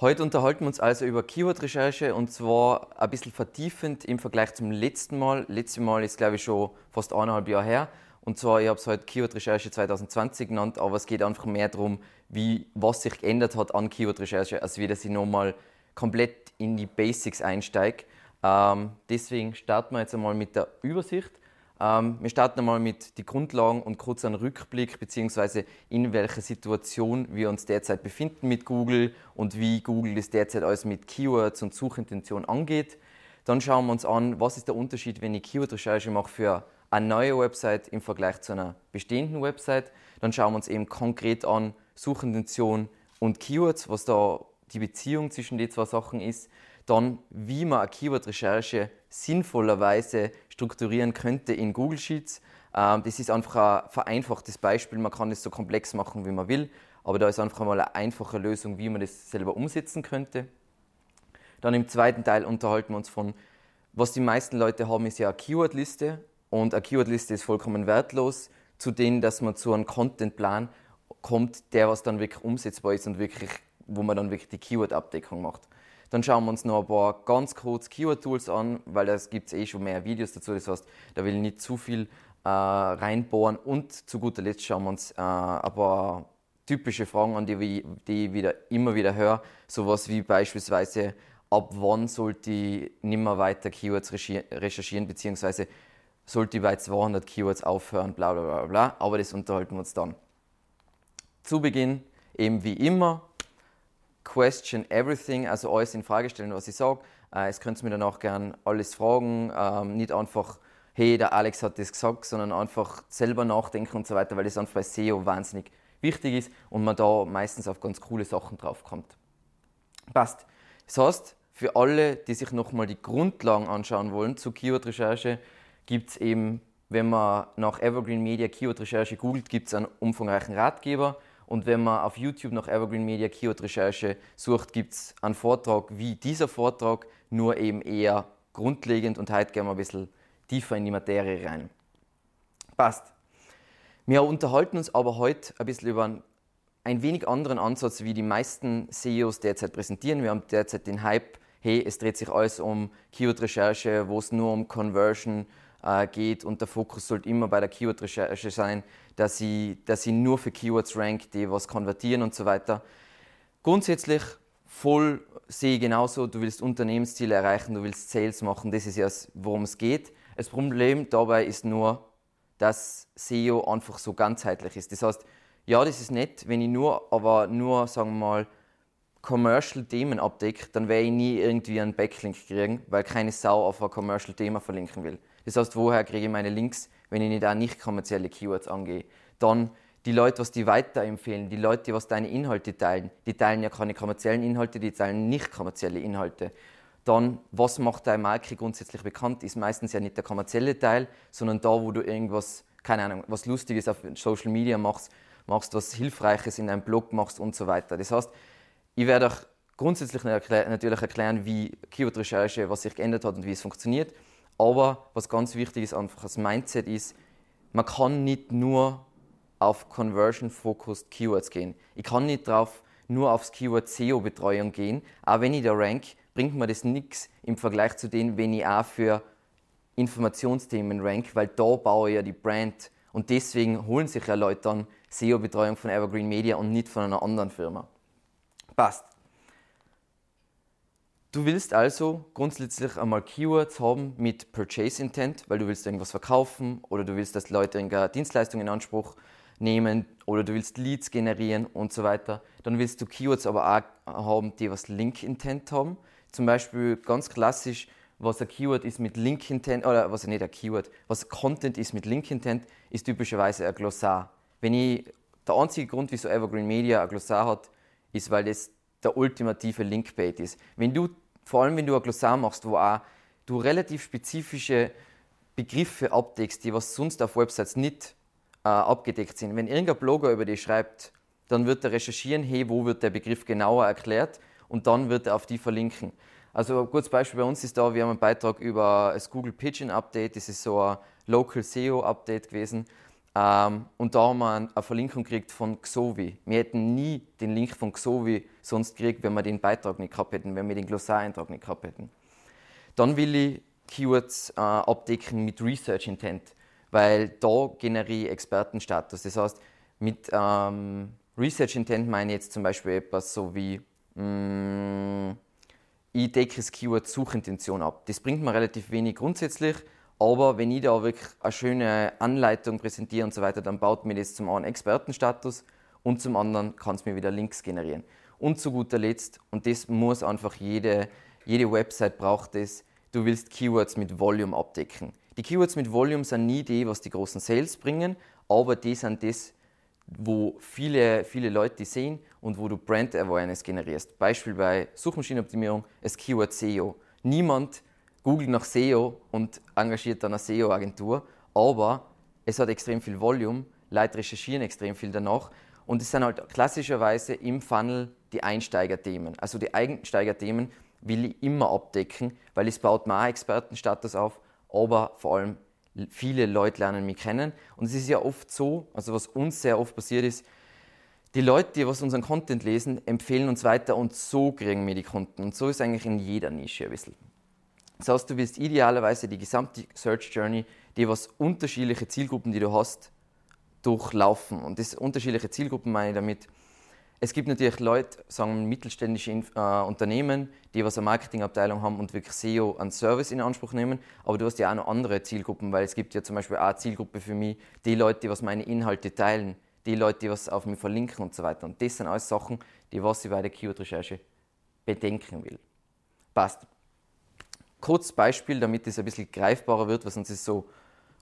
Heute unterhalten wir uns also über Keyword-Recherche und zwar ein bisschen vertiefend im Vergleich zum letzten Mal. Letztes Mal ist, glaube ich, schon fast eineinhalb Jahre her. Und zwar, ich habe es heute Keyword-Recherche 2020 genannt, aber es geht einfach mehr darum, wie, was sich geändert hat an Keyword-Recherche, als wie dass ich nochmal komplett in die Basics einsteige. Ähm, deswegen starten wir jetzt einmal mit der Übersicht. Ähm, wir starten einmal mit den Grundlagen und kurz einen Rückblick, beziehungsweise in welcher Situation wir uns derzeit befinden mit Google und wie Google das derzeit alles mit Keywords und Suchintention angeht. Dann schauen wir uns an, was ist der Unterschied, wenn ich Keyword-Recherche mache für eine neue Website im Vergleich zu einer bestehenden Website. Dann schauen wir uns eben konkret an Suchintention und Keywords, was da die Beziehung zwischen den zwei Sachen ist. Dann, wie man eine Keyword-Recherche sinnvollerweise strukturieren könnte in Google Sheets. Ähm, das ist einfach ein vereinfachtes Beispiel. Man kann es so komplex machen, wie man will, aber da ist einfach mal eine einfache Lösung, wie man das selber umsetzen könnte. Dann im zweiten Teil unterhalten wir uns von, was die meisten Leute haben, ist ja eine Keyword-Liste und eine Keyword-Liste ist vollkommen wertlos, zu denen, dass man zu einem Contentplan kommt, der was dann wirklich umsetzbar ist und wirklich, wo man dann wirklich die Keyword-Abdeckung macht. Dann schauen wir uns noch ein paar ganz kurz Keyword-Tools an, weil da gibt es eh schon mehr Videos dazu. Das heißt, da will ich nicht zu viel äh, reinbohren. Und zu guter Letzt schauen wir uns äh, ein paar typische Fragen an, die, die ich wieder, immer wieder höre. Sowas wie beispielsweise, ab wann sollte ich nicht mehr weiter Keywords recherchieren, beziehungsweise sollte ich bei 200 Keywords aufhören, bla bla bla bla. Aber das unterhalten wir uns dann. Zu Beginn, eben wie immer, question everything, also alles in Frage stellen, was ich sage. Äh, es könnt mir danach gern alles fragen, ähm, nicht einfach, hey, der Alex hat das gesagt, sondern einfach selber nachdenken und so weiter, weil das einfach bei SEO wahnsinnig wichtig ist und man da meistens auf ganz coole Sachen draufkommt. Passt. Das heißt, für alle, die sich nochmal die Grundlagen anschauen wollen zu Keyword-Recherche, gibt es eben, wenn man nach Evergreen Media Keyword-Recherche googelt, gibt es einen umfangreichen Ratgeber und wenn man auf YouTube nach Evergreen Media Keyword Recherche sucht, gibt es einen Vortrag wie dieser Vortrag, nur eben eher grundlegend und heute gehen wir ein bisschen tiefer in die Materie rein. Passt. Wir unterhalten uns aber heute ein bisschen über einen ein wenig anderen Ansatz, wie die meisten CEOs derzeit präsentieren. Wir haben derzeit den Hype, hey, es dreht sich alles um Keyword-Recherche, wo es nur um Conversion äh, geht und der Fokus sollte immer bei der Keyword-Recherche sein, dass ich, dass nur für Keywords rank, die was konvertieren und so weiter. Grundsätzlich voll sehe ich genauso, du willst Unternehmensziele erreichen, du willst Sales machen, das ist ja, worum es geht. Das Problem dabei ist nur, dass SEO einfach so ganzheitlich ist. Das heißt, ja, das ist nett, wenn ich nur, aber nur, sagen wir mal, Commercial-Themen abdecke, dann werde ich nie irgendwie einen Backlink kriegen, weil keine Sau auf ein Commercial-Thema verlinken will. Das heißt, woher kriege ich meine Links? wenn ich nicht auch nicht kommerzielle Keywords angehe. Dann die Leute, was die weiterempfehlen, die Leute, die was deine Inhalte teilen, die teilen ja keine kommerziellen Inhalte, die teilen nicht kommerzielle Inhalte. Dann, was macht deine Marke grundsätzlich bekannt, ist meistens ja nicht der kommerzielle Teil, sondern da, wo du irgendwas, keine Ahnung, was Lustiges auf Social Media machst, machst was Hilfreiches in deinem Blog machst und so weiter. Das heißt, ich werde euch grundsätzlich natürlich erklären, wie Keyword-Recherche, was sich geändert hat und wie es funktioniert. Aber was ganz wichtig ist, einfach das Mindset ist, man kann nicht nur auf Conversion-Focused Keywords gehen. Ich kann nicht drauf nur aufs Keyword SEO-Betreuung gehen. Auch wenn ich da rank, bringt mir das nichts im Vergleich zu dem, wenn ich auch für Informationsthemen rank, weil da baue ich ja die Brand. Und deswegen holen sich ja Leute dann SEO-Betreuung von Evergreen Media und nicht von einer anderen Firma. Passt. Du willst also grundsätzlich einmal Keywords haben mit Purchase Intent, weil du willst irgendwas verkaufen oder du willst, dass Leute eine Dienstleistung in Anspruch nehmen oder du willst Leads generieren und so weiter. Dann willst du Keywords aber auch haben, die was Link Intent haben. Zum Beispiel ganz klassisch, was ein Keyword ist mit Link Intent, oder was nicht ein Keyword, was Content ist mit Link Intent, ist typischerweise ein Glossar. Wenn ich, der einzige Grund, wieso Evergreen Media ein Glossar hat, ist, weil das der ultimative Linkbait ist. Wenn du, vor allem wenn du ein Glossar machst, wo auch du relativ spezifische Begriffe abdeckst, die was sonst auf Websites nicht äh, abgedeckt sind. Wenn irgendein Blogger über dich schreibt, dann wird er recherchieren, hey, wo wird der Begriff genauer erklärt und dann wird er auf die verlinken. Also ein gutes Beispiel bei uns ist da, wir haben einen Beitrag über das Google Pigeon Update, das ist so ein Local SEO Update gewesen. Ähm, und da haben wir eine Verlinkung gekriegt von Xovi. Wir hätten nie den Link von Xovi sonst gekriegt, wenn wir den Beitrag nicht gehabt hätten, wenn wir den Glossareintrag nicht gehabt hätten. Dann will ich Keywords äh, abdecken mit Research Intent, weil da generiere ich Expertenstatus. Das heißt, mit ähm, Research Intent meine ich jetzt zum Beispiel etwas so wie mh, mm, ich decke das Keyword Suchintention ab. Das bringt mir relativ wenig grundsätzlich, aber wenn ich da wirklich eine schöne Anleitung präsentiere und so weiter, dann baut mir das zum einen Expertenstatus und zum anderen kann es mir wieder Links generieren. Und zu guter Letzt, und das muss einfach jede, jede Website braucht das, du willst Keywords mit Volume abdecken. Die Keywords mit Volume sind nie die, was die großen Sales bringen, aber die sind das, wo viele, viele Leute sehen und wo du Brand Awareness generierst. Beispiel bei Suchmaschinenoptimierung, das Keyword SEO. Niemand googelt nach SEO und engagiert dann eine SEO-Agentur, aber es hat extrem viel Volume, Leute recherchieren extrem viel danach und es sind halt klassischerweise im Funnel die Einsteigerthemen. Also die Einsteigerthemen will ich immer abdecken, weil es baut mir auch Expertenstatus auf, aber vor allem viele Leute lernen mich kennen. Und es ist ja oft so, also was uns sehr oft passiert ist, die Leute, die was unseren Content lesen, empfehlen uns weiter und so kriegen wir die Kunden. Und so ist eigentlich in jeder Nische ein bisschen. Das heißt, du willst idealerweise die gesamte Search Journey, die was unterschiedliche Zielgruppen, die du hast, durchlaufen. Und das unterschiedliche Zielgruppen meine ich damit, es gibt natürlich Leute, sagen mittelständische äh, Unternehmen, die was eine Marketingabteilung haben und wirklich SEO an Service in Anspruch nehmen. Aber du hast ja auch noch andere Zielgruppen, weil es gibt ja zum Beispiel auch eine Zielgruppe für mich, die Leute, die was meine Inhalte teilen, die Leute, die was auf mich verlinken und so weiter. Und das sind alles Sachen, die was ich bei der Keyword-Recherche bedenken will. Passt. Kurz Beispiel, damit es ein bisschen greifbarer wird, weil sonst ist so,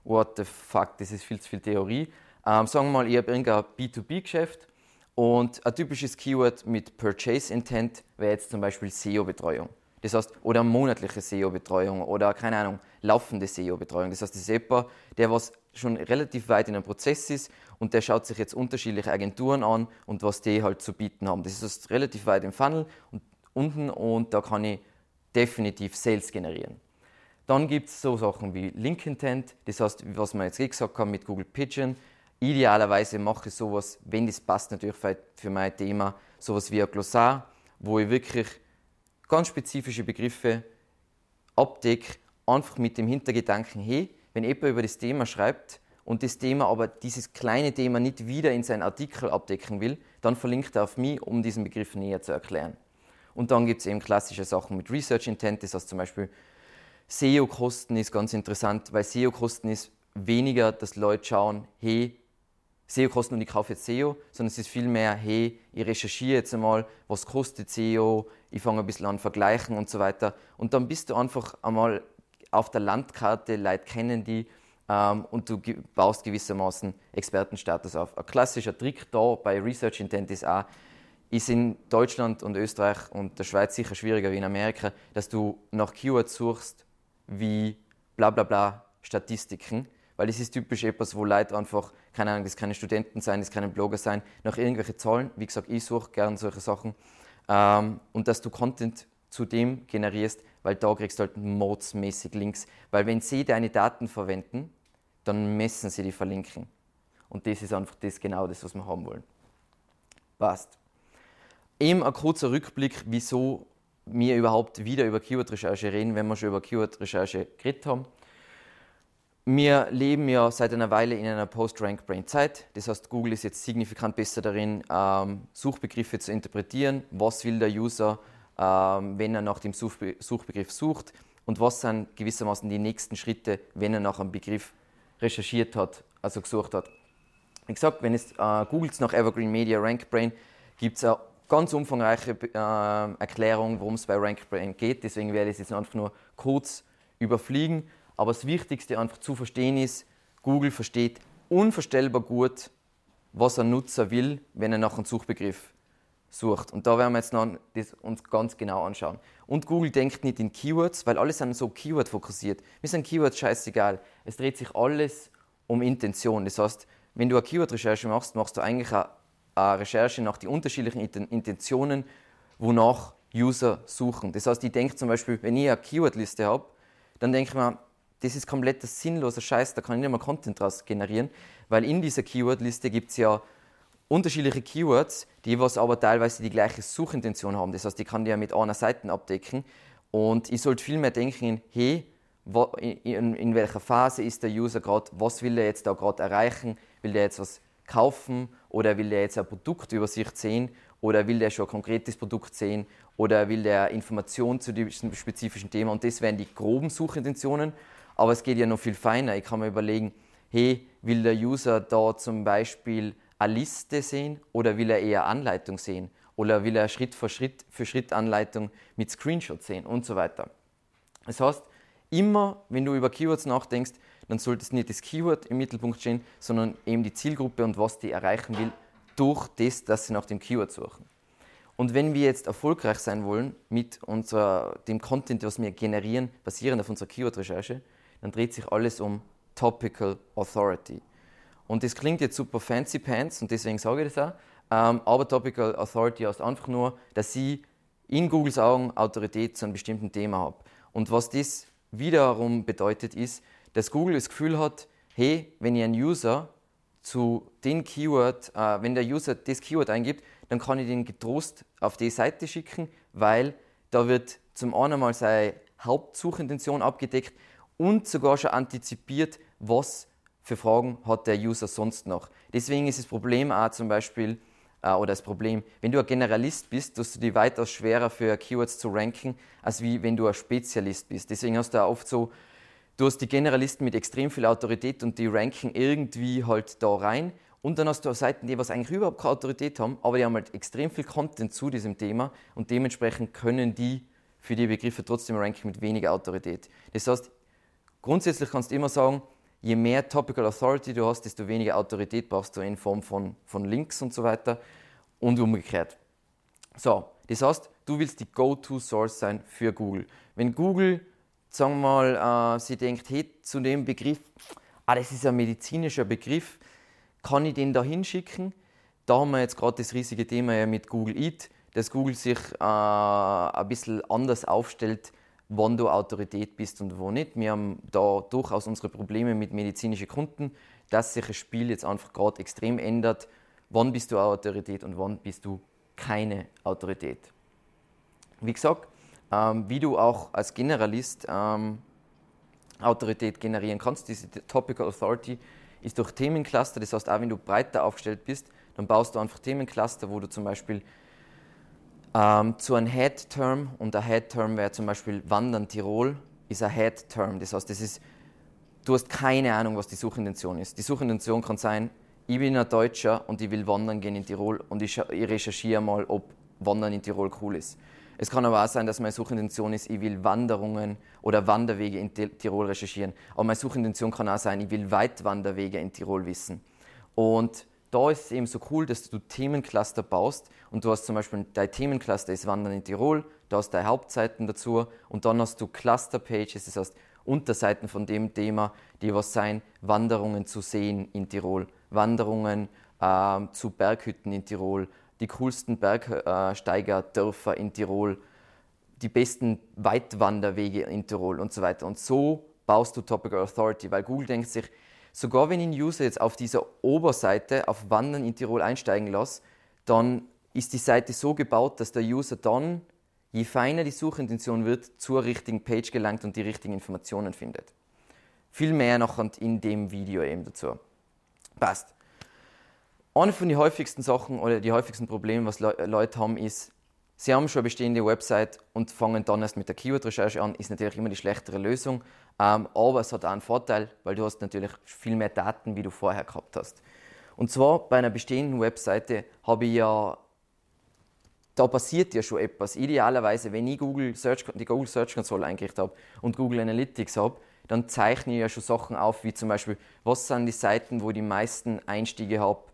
what the fuck, das ist viel zu viel Theorie. Ähm, sagen wir mal, ich habe irgendein B2B-Geschäft und ein typisches Keyword mit Purchase Intent wäre jetzt zum Beispiel SEO-Betreuung. Das heißt, oder monatliche SEO-Betreuung oder keine Ahnung, laufende SEO-Betreuung. Das heißt, das ist jemand, der was schon relativ weit in einem Prozess ist und der schaut sich jetzt unterschiedliche Agenturen an und was die halt zu bieten haben. Das ist relativ weit im Funnel und unten und da kann ich definitiv Sales generieren. Dann gibt es so Sachen wie Link Intent, das heißt, was man jetzt gesagt haben mit Google Pigeon, Idealerweise mache ich sowas, wenn das passt natürlich für mein Thema, sowas wie ein Glossar, wo ich wirklich ganz spezifische Begriffe abdecke, einfach mit dem Hintergedanken, hey, wenn jemand über das Thema schreibt und das Thema aber dieses kleine Thema nicht wieder in seinen Artikel abdecken will, dann verlinkt er auf mich, um diesen Begriff näher zu erklären. Und dann gibt es eben klassische Sachen mit Research Intent, das heißt zum Beispiel SEO-Kosten ist ganz interessant, weil SEO-Kosten ist weniger, dass Leute schauen, hey, SEO kosten und ich kaufe jetzt SEO, sondern es ist vielmehr, hey, ich recherchiere jetzt einmal, was kostet SEO, ich fange ein bisschen an vergleichen und so weiter. Und dann bist du einfach einmal auf der Landkarte, Leute kennen die ähm, und du baust gewissermaßen Expertenstatus auf. Ein klassischer Trick da bei Research Intent ist auch, ist in Deutschland und Österreich und der Schweiz sicher schwieriger wie in Amerika, dass du nach Keywords suchst wie bla bla bla Statistiken weil es ist typisch etwas, wo Leute einfach, keine Ahnung, das können Studenten sein, das können Blogger sein, nach irgendwelche Zahlen, wie gesagt, ich suche gerne solche Sachen, ähm, und dass du Content zu dem generierst, weil da kriegst du halt modsmäßig Links, weil wenn sie deine Daten verwenden, dann messen sie die Verlinken. Und das ist einfach das genau das, was wir haben wollen. Passt. Eben ein kurzer Rückblick, wieso wir überhaupt wieder über Keyword-Recherche reden, wenn wir schon über Keyword-Recherche geredet haben. Wir leben ja seit einer Weile in einer Post-Rank-Brain-Zeit. Das heißt, Google ist jetzt signifikant besser darin, ähm, Suchbegriffe zu interpretieren. Was will der User, ähm, wenn er nach dem Suchbe Suchbegriff sucht? Und was sind gewissermaßen die nächsten Schritte, wenn er nach einem Begriff recherchiert hat, also gesucht hat? Wie gesagt, wenn es äh, googelt nach Evergreen Media RankBrain, gibt es eine ganz umfangreiche äh, Erklärung, worum es bei RankBrain geht. Deswegen werde ich es jetzt einfach nur kurz überfliegen. Aber das Wichtigste einfach zu verstehen ist, Google versteht unvorstellbar gut, was ein Nutzer will, wenn er nach einem Suchbegriff sucht. Und da werden wir jetzt noch das uns ganz genau anschauen. Und Google denkt nicht in Keywords, weil alle sind so Keyword fokussiert. Mir sind Keywords scheißegal. Es dreht sich alles um Intention. Das heißt, wenn du eine Keyword-Recherche machst, machst du eigentlich eine Recherche nach den unterschiedlichen Intentionen, wonach User suchen. Das heißt, ich denke zum Beispiel, wenn ich eine Keyword-Liste habe, dann denke ich mir, das ist komplett sinnloser Scheiß, da kann ich nicht mal Content daraus generieren, weil in dieser Keyword-Liste gibt es ja unterschiedliche Keywords, die was aber teilweise die gleiche Suchintention haben. Das heißt, ich kann die ja mit einer Seite abdecken und ich sollte viel mehr denken, hey, in, in welcher Phase ist der User gerade, was will er jetzt da gerade erreichen, will er jetzt was kaufen oder will er jetzt eine Produktübersicht sehen oder will er schon ein konkretes Produkt sehen oder will er Informationen zu diesem spezifischen Thema und das wären die groben Suchintentionen, aber es geht ja noch viel feiner. Ich kann mir überlegen, hey, will der User da zum Beispiel eine Liste sehen oder will er eher Anleitung sehen oder will er Schritt für Schritt für Schritt Anleitung mit Screenshot sehen und so weiter. Das heißt, immer wenn du über Keywords nachdenkst, dann sollte es nicht das Keyword im Mittelpunkt stehen, sondern eben die Zielgruppe und was die erreichen will durch das, dass sie nach dem Keyword suchen. Und wenn wir jetzt erfolgreich sein wollen mit unserer, dem Content, was wir generieren, basierend auf unserer Keyword-Recherche, dann dreht sich alles um Topical Authority. Und das klingt jetzt super fancy pants und deswegen sage ich das auch. Ähm, aber Topical Authority heißt einfach nur, dass ich in Googles Augen Autorität zu einem bestimmten Thema habe. Und was das wiederum bedeutet, ist, dass Google das Gefühl hat, hey, wenn ich einen User zu dem Keyword, äh, wenn der User das Keyword eingibt, dann kann ich den getrost auf die Seite schicken, weil da wird zum einen mal seine Hauptsuchintention abgedeckt und sogar schon antizipiert, was für Fragen hat der User sonst noch. Deswegen ist das Problem auch zum Beispiel, äh, oder das Problem, wenn du ein Generalist bist, tust du dir weitaus schwerer für Keywords zu ranken, als wie wenn du ein Spezialist bist. Deswegen hast du auch oft so, du hast die Generalisten mit extrem viel Autorität und die ranken irgendwie halt da rein. Und dann hast du Seiten, die was eigentlich überhaupt keine Autorität haben, aber die haben halt extrem viel Content zu diesem Thema und dementsprechend können die für die Begriffe trotzdem ranken mit weniger Autorität. Das heißt, grundsätzlich kannst du immer sagen, je mehr Topical Authority du hast, desto weniger Autorität brauchst du in Form von, von Links und so weiter und umgekehrt. So, das heißt, du willst die Go-To-Source sein für Google. Wenn Google, sagen wir mal, äh, sie denkt, hey, zu dem Begriff, ah, das ist ein medizinischer Begriff, kann ich den da hinschicken? Da haben wir jetzt gerade das riesige Thema ja mit Google Eat, dass Google sich äh, ein bisschen anders aufstellt wann du Autorität bist und wo nicht. Wir haben da durchaus unsere Probleme mit medizinischen Kunden, dass sich das Spiel jetzt einfach gerade extrem ändert. Wann bist du Autorität und wann bist du keine Autorität? Wie gesagt, ähm, wie du auch als Generalist ähm, Autorität generieren kannst, diese Topical Authority ist durch Themencluster. Das heißt, auch wenn du breiter aufgestellt bist, dann baust du einfach Themencluster, wo du zum Beispiel ähm, zu einem Head-Term und ein Head-Term wäre zum Beispiel Wandern Tirol, ist ein Head-Term. Das heißt, das ist, du hast keine Ahnung, was die Suchintention ist. Die Suchintention kann sein, ich bin ein Deutscher und ich will wandern gehen in Tirol und ich, ich recherchiere mal, ob Wandern in Tirol cool ist. Es kann aber auch sein, dass meine Suchintention ist, ich will Wanderungen oder Wanderwege in Tirol recherchieren. Aber meine Suchintention kann auch sein, ich will Weitwanderwege in Tirol wissen. Und da ist es eben so cool, dass du Themencluster baust und du hast zum Beispiel dein Themencluster ist Wandern in Tirol, da hast du deine Hauptseiten dazu und dann hast du Cluster-Pages, das heißt Unterseiten von dem Thema, die was sein, Wanderungen zu sehen in Tirol, Wanderungen äh, zu Berghütten in Tirol, die coolsten Bergsteigerdörfer in Tirol, die besten Weitwanderwege in Tirol und so weiter. Und so baust du Topical Authority, weil Google denkt sich, Sogar wenn ich einen User jetzt auf dieser Oberseite auf Wandern in Tirol einsteigen lasse, dann ist die Seite so gebaut, dass der User dann, je feiner die Suchintention wird, zur richtigen Page gelangt und die richtigen Informationen findet. Viel mehr noch in dem Video eben dazu. Passt. Eine von den häufigsten Sachen oder die häufigsten Probleme, was Leute haben, ist, sie haben schon eine bestehende Website und fangen dann erst mit der Keyword-Recherche an, ist natürlich immer die schlechtere Lösung. Ähm, aber es hat auch einen Vorteil, weil du hast natürlich viel mehr Daten, wie du vorher gehabt hast. Und zwar bei einer bestehenden Webseite habe ich ja, da passiert ja schon etwas. Idealerweise, wenn ich Google Search, die Google Search Console eingerichtet habe und Google Analytics habe, dann zeichne ich ja schon Sachen auf, wie zum Beispiel, was sind die Seiten, wo ich die meisten Einstiege habe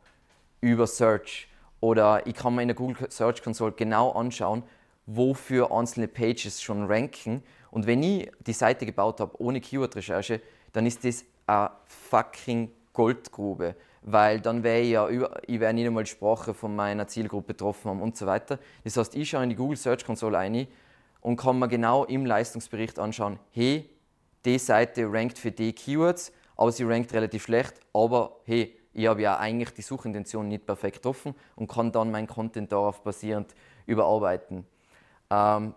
über Search. Oder ich kann mir in der Google Search Console genau anschauen, wofür einzelne Pages schon ranken und wenn ich die Seite gebaut habe ohne Keyword-Recherche, dann ist das eine fucking Goldgrube. Weil dann wäre ich ja, über, ich wäre nicht einmal die Sprache von meiner Zielgruppe betroffen haben und so weiter. Das heißt, ich schaue in die Google Search Console ein und kann mir genau im Leistungsbericht anschauen, hey, die Seite rankt für die Keywords, aber sie rankt relativ schlecht, aber hey, ich habe ja eigentlich die Suchintention nicht perfekt offen und kann dann mein Content darauf basierend überarbeiten. Ähm,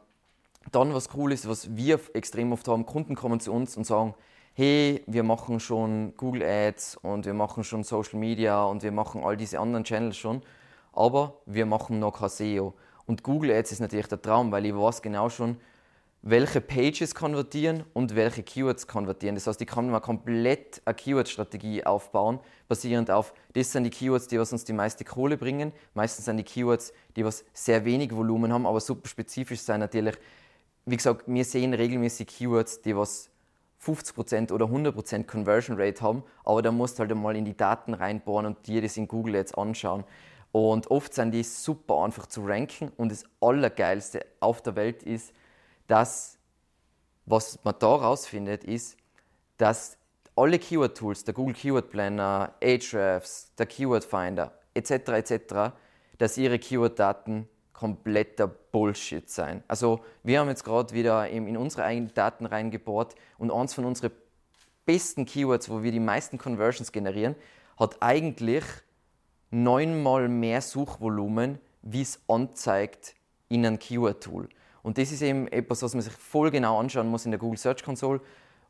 dann, was cool ist, was wir extrem oft haben, Kunden kommen zu uns und sagen, hey, wir machen schon Google Ads und wir machen schon Social Media und wir machen all diese anderen Channels schon, aber wir machen noch kein SEO. Und Google Ads ist natürlich der Traum, weil ich weiß genau schon, welche Pages konvertieren und welche Keywords konvertieren. Das heißt, ich kann mir komplett eine Keyword-Strategie aufbauen, basierend auf, das sind die Keywords, die was uns die meiste Kohle bringen. Meistens sind die Keywords, die was sehr wenig Volumen haben, aber super spezifisch sein natürlich. Wie gesagt, wir sehen regelmäßig Keywords, die was 50% oder 100% Conversion Rate haben, aber da musst du halt einmal in die Daten reinbohren und dir das in Google jetzt anschauen. Und oft sind die super einfach zu ranken und das Allergeilste auf der Welt ist, dass was man da rausfindet, ist, dass alle Keyword-Tools, der Google Keyword Planner, Ahrefs, der Keyword Finder etc. etc., dass ihre Keyword-Daten kompletter Bullshit sein. Also wir haben jetzt gerade wieder in unsere eigenen Daten reingebohrt und eins von unseren besten Keywords, wo wir die meisten Conversions generieren, hat eigentlich neunmal mehr Suchvolumen, wie es anzeigt in einem Keyword-Tool. Und das ist eben etwas, was man sich voll genau anschauen muss in der Google Search Console.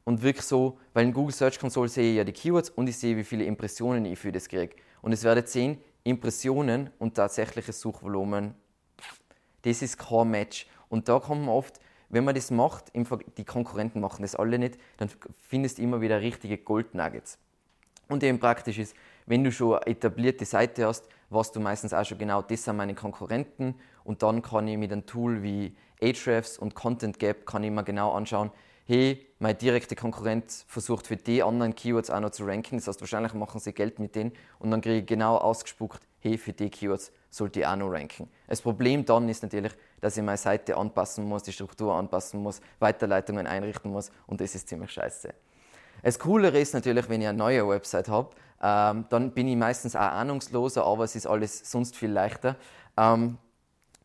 Und wirklich so, weil in Google Search Console sehe ich ja die Keywords und ich sehe, wie viele Impressionen ich für das kriege. Und es werdet sehen, Impressionen und tatsächliches Suchvolumen, das ist kein Match. Und da kommt man oft, wenn man das macht, die Konkurrenten machen das alle nicht, dann findest du immer wieder richtige Goldnuggets. Und eben praktisch ist, wenn du schon eine etablierte Seite hast, weißt du meistens auch schon genau, das sind meine Konkurrenten und dann kann ich mit einem Tool wie Ahrefs und Content Gap kann ich mir genau anschauen, hey, meine direkte Konkurrenz versucht für die anderen Keywords auch noch zu ranken. Das heißt, wahrscheinlich machen sie Geld mit denen und dann kriege ich genau ausgespuckt, hey, für die Keywords sollte ich auch noch ranken. Das Problem dann ist natürlich, dass ich meine Seite anpassen muss, die Struktur anpassen muss, Weiterleitungen einrichten muss und das ist ziemlich scheiße. Das Coolere ist natürlich, wenn ich eine neue Website habe, ähm, dann bin ich meistens auch ahnungsloser, aber es ist alles sonst viel leichter. Ähm,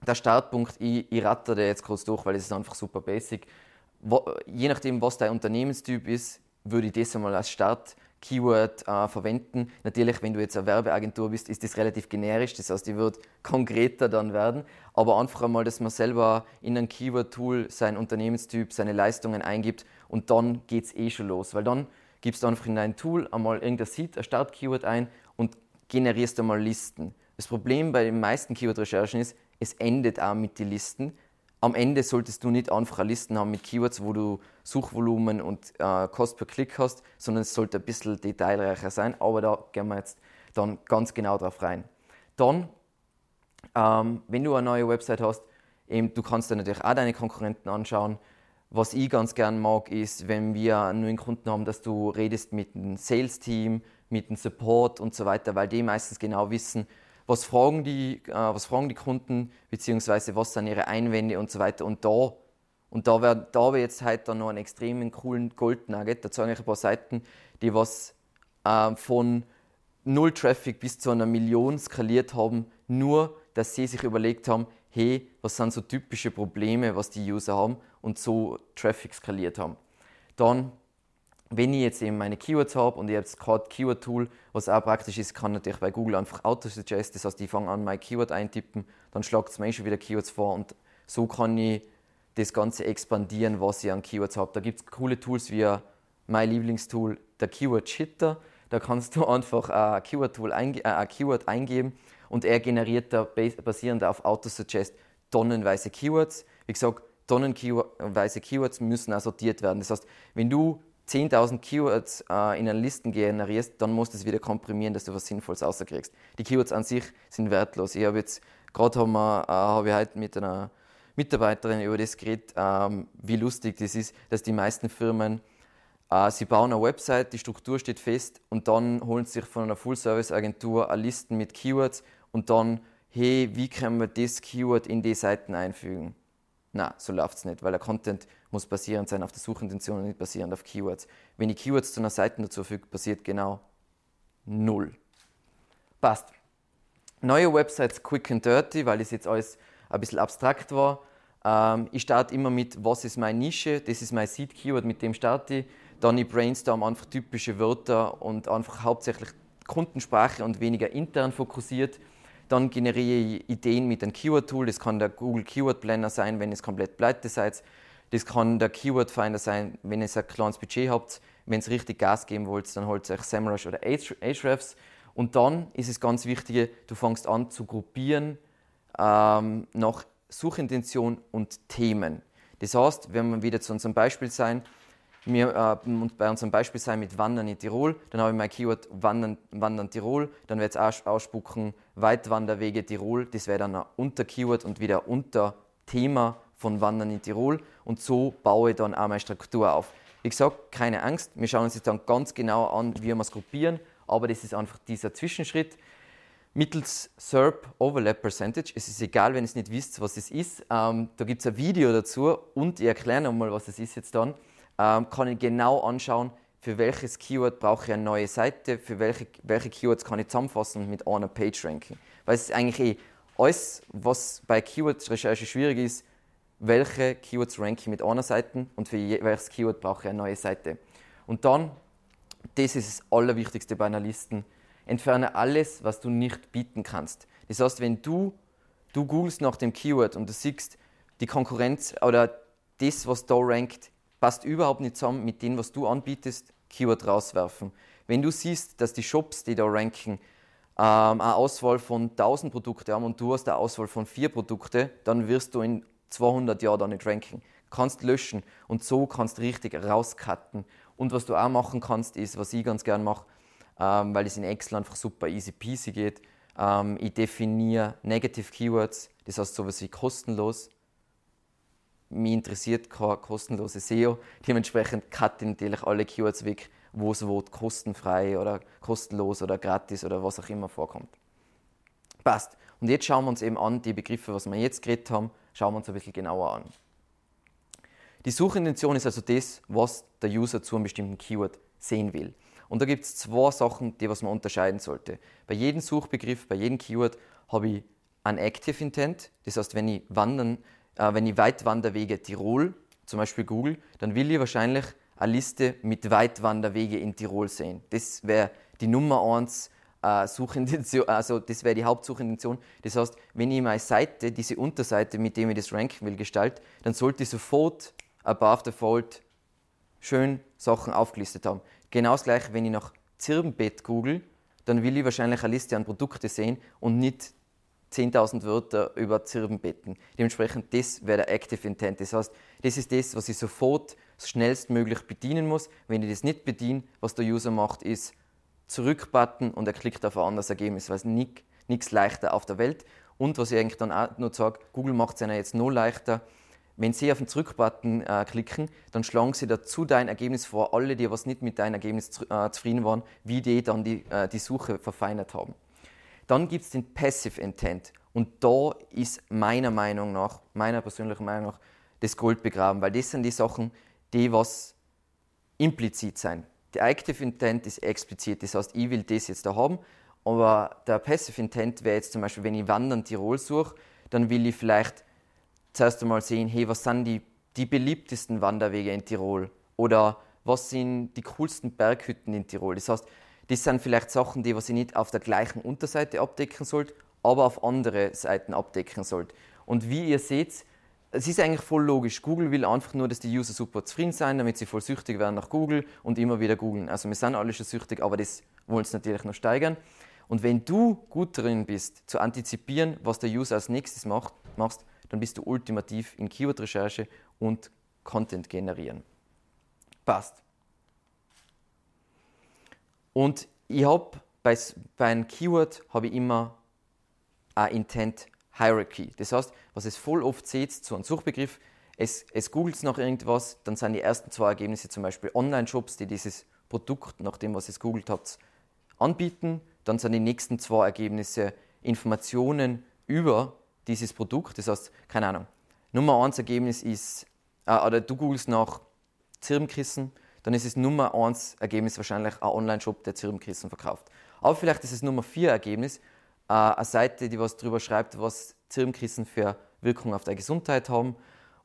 der Startpunkt, ich, ich ratter da jetzt kurz durch, weil es ist einfach super basic. Wo, je nachdem, was dein Unternehmenstyp ist, würde ich das einmal als Start-Keyword äh, verwenden. Natürlich, wenn du jetzt eine Werbeagentur bist, ist das relativ generisch, das heißt, die wird konkreter dann werden. Aber einfach einmal, dass man selber in ein Keyword-Tool seinen Unternehmenstyp, seine Leistungen eingibt und dann geht es eh schon los. Weil dann gibst du einfach in dein Tool einmal irgendein Seed, ein Start-Keyword ein und generierst einmal Listen. Das Problem bei den meisten Keyword-Recherchen ist, es endet auch mit den Listen. Am Ende solltest du nicht einfach eine Listen haben mit Keywords, wo du Suchvolumen und äh, Kost per Klick hast, sondern es sollte ein bisschen detailreicher sein. Aber da gehen wir jetzt dann ganz genau drauf rein. Dann, ähm, wenn du eine neue Website hast, eben, du kannst dir natürlich auch deine Konkurrenten anschauen. Was ich ganz gern mag, ist, wenn wir einen neuen Kunden haben, dass du redest mit dem Sales-Team, mit dem Support und so weiter, weil die meistens genau wissen, was fragen die, äh, was fragen die Kunden, beziehungsweise was sind ihre Einwände und so weiter. Und da, und da wäre da wär jetzt heute dann noch einen extremen coolen Gold-Nugget. Da zeige ich ein paar Seiten, die was äh, von null Traffic bis zu einer Million skaliert haben, nur dass sie sich überlegt haben, hey, was sind so typische Probleme, was die User haben und so Traffic skaliert haben. Dann wenn ich jetzt eben meine Keywords habe und ich habe gerade Keyword-Tool, was auch praktisch ist, kann natürlich bei Google einfach Auto-Suggest, das heißt, ich fange an, mein Keyword eintippen, dann schlagt es mir eh schon wieder Keywords vor und so kann ich das Ganze expandieren, was ich an Keywords habe. Da gibt es coole Tools wie mein Lieblingstool, der Keyword Shitter. Da kannst du einfach ein Keyword-Tool einge äh, ein Keyword eingeben und er generiert da basierend auf Auto-Suggest tonnenweise Keywords. Wie gesagt, tonnenweise Keywords müssen auch sortiert werden. Das heißt, wenn du 10.000 Keywords äh, in einer Listen generierst, dann musst du es wieder komprimieren, dass du was Sinnvolles rauskriegst. Die Keywords an sich sind wertlos. Ich habe jetzt, gerade haben äh, habe ich heute mit einer Mitarbeiterin über das geredet, ähm, wie lustig das ist, dass die meisten Firmen, äh, sie bauen eine Website, die Struktur steht fest und dann holen sie sich von einer Full-Service-Agentur eine Listen mit Keywords und dann, hey, wie können wir das Keyword in die Seiten einfügen? Na, so läuft es nicht, weil der Content muss basierend sein auf der Suchintention und nicht basierend auf Keywords. Wenn ich Keywords zu einer Seite dazu füge, passiert genau null. Passt. Neue Websites quick and dirty, weil das jetzt alles ein bisschen abstrakt war. Ähm, ich starte immer mit, was ist meine Nische, das ist mein Seed-Keyword, mit dem starte ich. Dann ich brainstorm einfach typische Wörter und einfach hauptsächlich Kundensprache und weniger intern fokussiert. Dann generiere ich Ideen mit einem Keyword-Tool. Das kann der Google Keyword Planner sein, wenn ihr komplett pleite seid. Das kann der Keyword Finder sein, wenn ihr ein kleines Budget habt. Wenn ihr richtig Gas geben wollt, dann holt euch SEMrush oder Ahrefs. Und dann ist es ganz wichtig, du fängst an zu gruppieren ähm, nach Suchintention und Themen. Das heißt, wenn wir wieder zu unserem Beispiel sein, wir, äh, bei unserem Beispiel sein mit Wandern in Tirol, dann habe ich mein Keyword Wandern, Wandern Tirol, dann wird es ausspucken Weitwanderwege Tirol, das wäre dann ein Unterkeyword und wieder Unterthema von Wandern in Tirol und so baue ich dann auch meine Struktur auf. Wie gesagt, keine Angst, wir schauen uns jetzt dann ganz genau an, wie wir es gruppieren, aber das ist einfach dieser Zwischenschritt. Mittels SERP Overlap Percentage, es ist egal, wenn ihr nicht wisst, was es ist, ähm, da gibt es ein Video dazu und ich erkläre nochmal, was es ist jetzt dann ähm, kann ich genau anschauen, für welches Keyword brauche ich eine neue Seite, für welche, welche Keywords kann ich zusammenfassen mit einer Page ranken. Weil es ist eigentlich eh alles, was bei Keyword-Recherche schwierig ist, welche Keywords ranke ich mit einer Seite und für welches Keyword brauche ich eine neue Seite. Und dann, das ist das Allerwichtigste bei einer Liste, entferne alles, was du nicht bieten kannst. Das heißt, wenn du, du googelst nach dem Keyword und du siehst, die Konkurrenz oder das, was da rankt, passt überhaupt nicht zusammen mit dem, was du anbietest, Keyword rauswerfen. Wenn du siehst, dass die Shops, die da ranken, ähm, eine Auswahl von 1000 Produkten haben und du hast eine Auswahl von 4 Produkten, dann wirst du in 200 Jahren da nicht ranken. Kannst löschen und so kannst richtig rauscutten. Und was du auch machen kannst, ist, was ich ganz gerne mache, ähm, weil es in Excel einfach super easy peasy geht, ähm, ich definiere Negative Keywords, das heißt sowas wie kostenlos mich interessiert kein kostenloses SEO. Dementsprechend cutte ich natürlich alle Keywords weg, wo es wo kostenfrei oder kostenlos oder gratis oder was auch immer vorkommt. Passt. Und jetzt schauen wir uns eben an, die Begriffe, was wir jetzt geredet haben, schauen wir uns ein bisschen genauer an. Die Suchintention ist also das, was der User zu einem bestimmten Keyword sehen will. Und da gibt es zwei Sachen, die was man unterscheiden sollte. Bei jedem Suchbegriff, bei jedem Keyword habe ich ein Active Intent. Das heißt, wenn ich wandern äh, wenn ich Weitwanderwege Tirol zum Beispiel google, dann will ich wahrscheinlich eine Liste mit Weitwanderwege in Tirol sehen. Das wäre die Nummer 1 äh, Suchintention, also das wäre die Hauptsuchintention. Das heißt, wenn ich meine Seite, diese Unterseite, mit dem ich das ranken will, gestalte, dann sollte ich sofort above the fold schön Sachen aufgelistet haben. Genau das gleiche, wenn ich nach Zirbenbett google, dann will ich wahrscheinlich eine Liste an Produkten sehen und nicht 10.000 Wörter über Zirbenbetten. Dementsprechend, das wäre der Active Intent. Das heißt, das ist das, was ich sofort schnellstmöglich bedienen muss. Wenn ich das nicht bediene, was der User macht, ist zurückbutton und er klickt auf ein anderes Ergebnis, weil es nichts leichter auf der Welt. Und was ich eigentlich dann auch noch sage, Google macht es ihnen jetzt noch leichter. Wenn Sie auf den Zurückbutton äh, klicken, dann schlagen Sie dazu dein Ergebnis vor, alle, die was nicht mit deinem Ergebnis äh, zufrieden waren, wie die dann die, äh, die Suche verfeinert haben. Dann gibt es den Passive Intent. Und da ist meiner Meinung nach, meiner persönlichen Meinung nach, das Gold begraben, weil das sind die Sachen, die was implizit sein. Der Active Intent ist explizit, das heißt, ich will das jetzt da haben, aber der Passive Intent wäre jetzt zum Beispiel, wenn ich Wandern Tirol suche, dann will ich vielleicht zuerst einmal sehen, hey, was sind die, die beliebtesten Wanderwege in Tirol? Oder was sind die coolsten Berghütten in Tirol? Das heißt, das sind vielleicht Sachen, die was ich nicht auf der gleichen Unterseite abdecken sollte, aber auf andere Seiten abdecken sollte. Und wie ihr seht, es ist eigentlich voll logisch. Google will einfach nur, dass die User super zufrieden sind, damit sie voll süchtig werden nach Google und immer wieder googeln. Also wir sind alle schon süchtig, aber das wollen sie natürlich noch steigern. Und wenn du gut drin bist, zu antizipieren, was der User als nächstes macht, machst, dann bist du ultimativ in Keyword-Recherche und Content generieren. Passt. Und ich habe bei, bei einem Keyword habe ich immer ein Intent Hierarchy. Das heißt, was es voll oft seht zu einem Suchbegriff, es, es googelt nach irgendwas, dann sind die ersten zwei Ergebnisse zum Beispiel Online-Shops, die dieses Produkt, nach dem, was ihr googelt habt, anbieten. Dann sind die nächsten zwei Ergebnisse Informationen über dieses Produkt. Das heißt, keine Ahnung, Nummer eins Ergebnis ist, äh, oder du googelst nach Zirbenkissen dann ist es Nummer 1 Ergebnis wahrscheinlich ein Online-Shop, der Zirbenkissen verkauft. Aber vielleicht ist es Nummer 4 Ergebnis äh, eine Seite, die was darüber schreibt, was Zirbenkissen für Wirkung auf deine Gesundheit haben.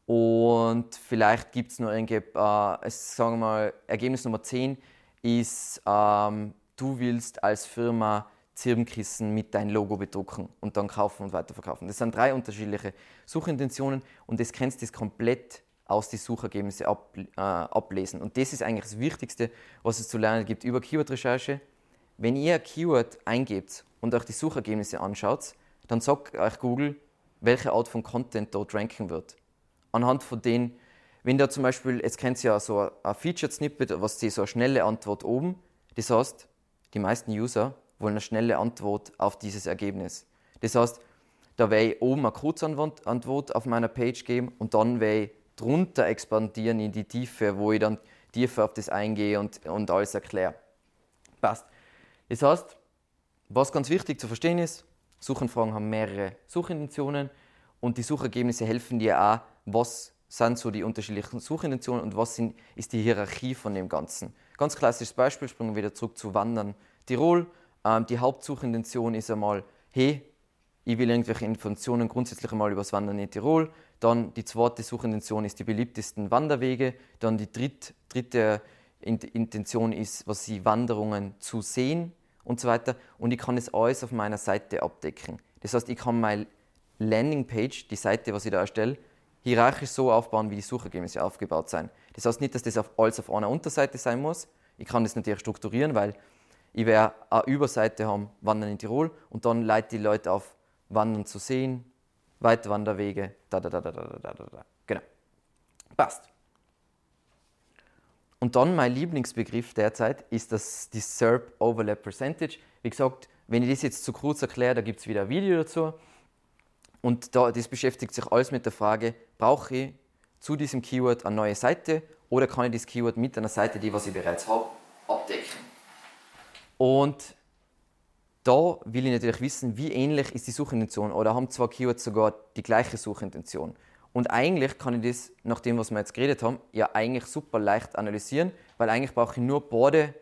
Und vielleicht gibt es noch irgendwie, äh, sagen wir mal, Ergebnis Nummer 10 ist, ähm, du willst als Firma Zirbenkissen mit dein Logo bedrucken und dann kaufen und weiterverkaufen. Das sind drei unterschiedliche Suchintentionen und das kannst du komplett aus den Suchergebnissen ab, äh, ablesen. Und das ist eigentlich das Wichtigste, was es zu lernen gibt über Keyword-Recherche. Wenn ihr ein Keyword eingebt und euch die Suchergebnisse anschaut, dann sagt euch Google, welche Art von Content dort ranken wird. Anhand von denen, wenn da zum Beispiel, jetzt kennt ihr ja so ein Featured Snippet, was die so eine schnelle Antwort oben, das heißt, die meisten User wollen eine schnelle Antwort auf dieses Ergebnis. Das heißt, da werde ich oben eine Kurzantwort auf meiner Page geben und dann werde ich drunter expandieren in die Tiefe, wo ich dann tiefer auf das eingehe und, und alles erkläre. Passt. Das heißt, was ganz wichtig zu verstehen ist, Suchanfragen haben mehrere Suchintentionen und die Suchergebnisse helfen dir auch, was sind so die unterschiedlichen Suchintentionen und was sind, ist die Hierarchie von dem Ganzen. Ganz klassisches Beispiel, springen wir wieder zurück zu Wandern Tirol. Ähm, die Hauptsuchintention ist einmal, hey, ich will irgendwelche Informationen grundsätzlich einmal über das Wandern in Tirol. Dann die zweite Suchintention ist die beliebtesten Wanderwege. Dann die dritt, dritte Intention ist, was sie Wanderungen zu sehen und so weiter. Und ich kann das alles auf meiner Seite abdecken. Das heißt, ich kann meine Landingpage, die Seite, was ich da erstelle, hierarchisch so aufbauen, wie die Suchergebnisse aufgebaut sind. Das heißt nicht, dass das auf, alles auf einer Unterseite sein muss. Ich kann das natürlich strukturieren, weil ich werde eine Überseite haben, Wandern in Tirol, und dann leite die Leute auf Wandern zu sehen, Weitwanderwege, da, da, da, da, da, da, da, da. Genau. Passt. Und dann mein Lieblingsbegriff derzeit ist das die SERP Overlap Percentage. Wie gesagt, wenn ich das jetzt zu kurz erkläre, da gibt es wieder ein Video dazu. Und da, das beschäftigt sich alles mit der Frage, brauche ich zu diesem Keyword eine neue Seite oder kann ich das Keyword mit einer Seite, die was ich bereits habe, abdecken? Und da will ich natürlich wissen, wie ähnlich ist die Suchintention oder haben zwei Keywords sogar die gleiche Suchintention. Und eigentlich kann ich das, nach dem, was wir jetzt geredet haben, ja eigentlich super leicht analysieren, weil eigentlich brauche ich nur beide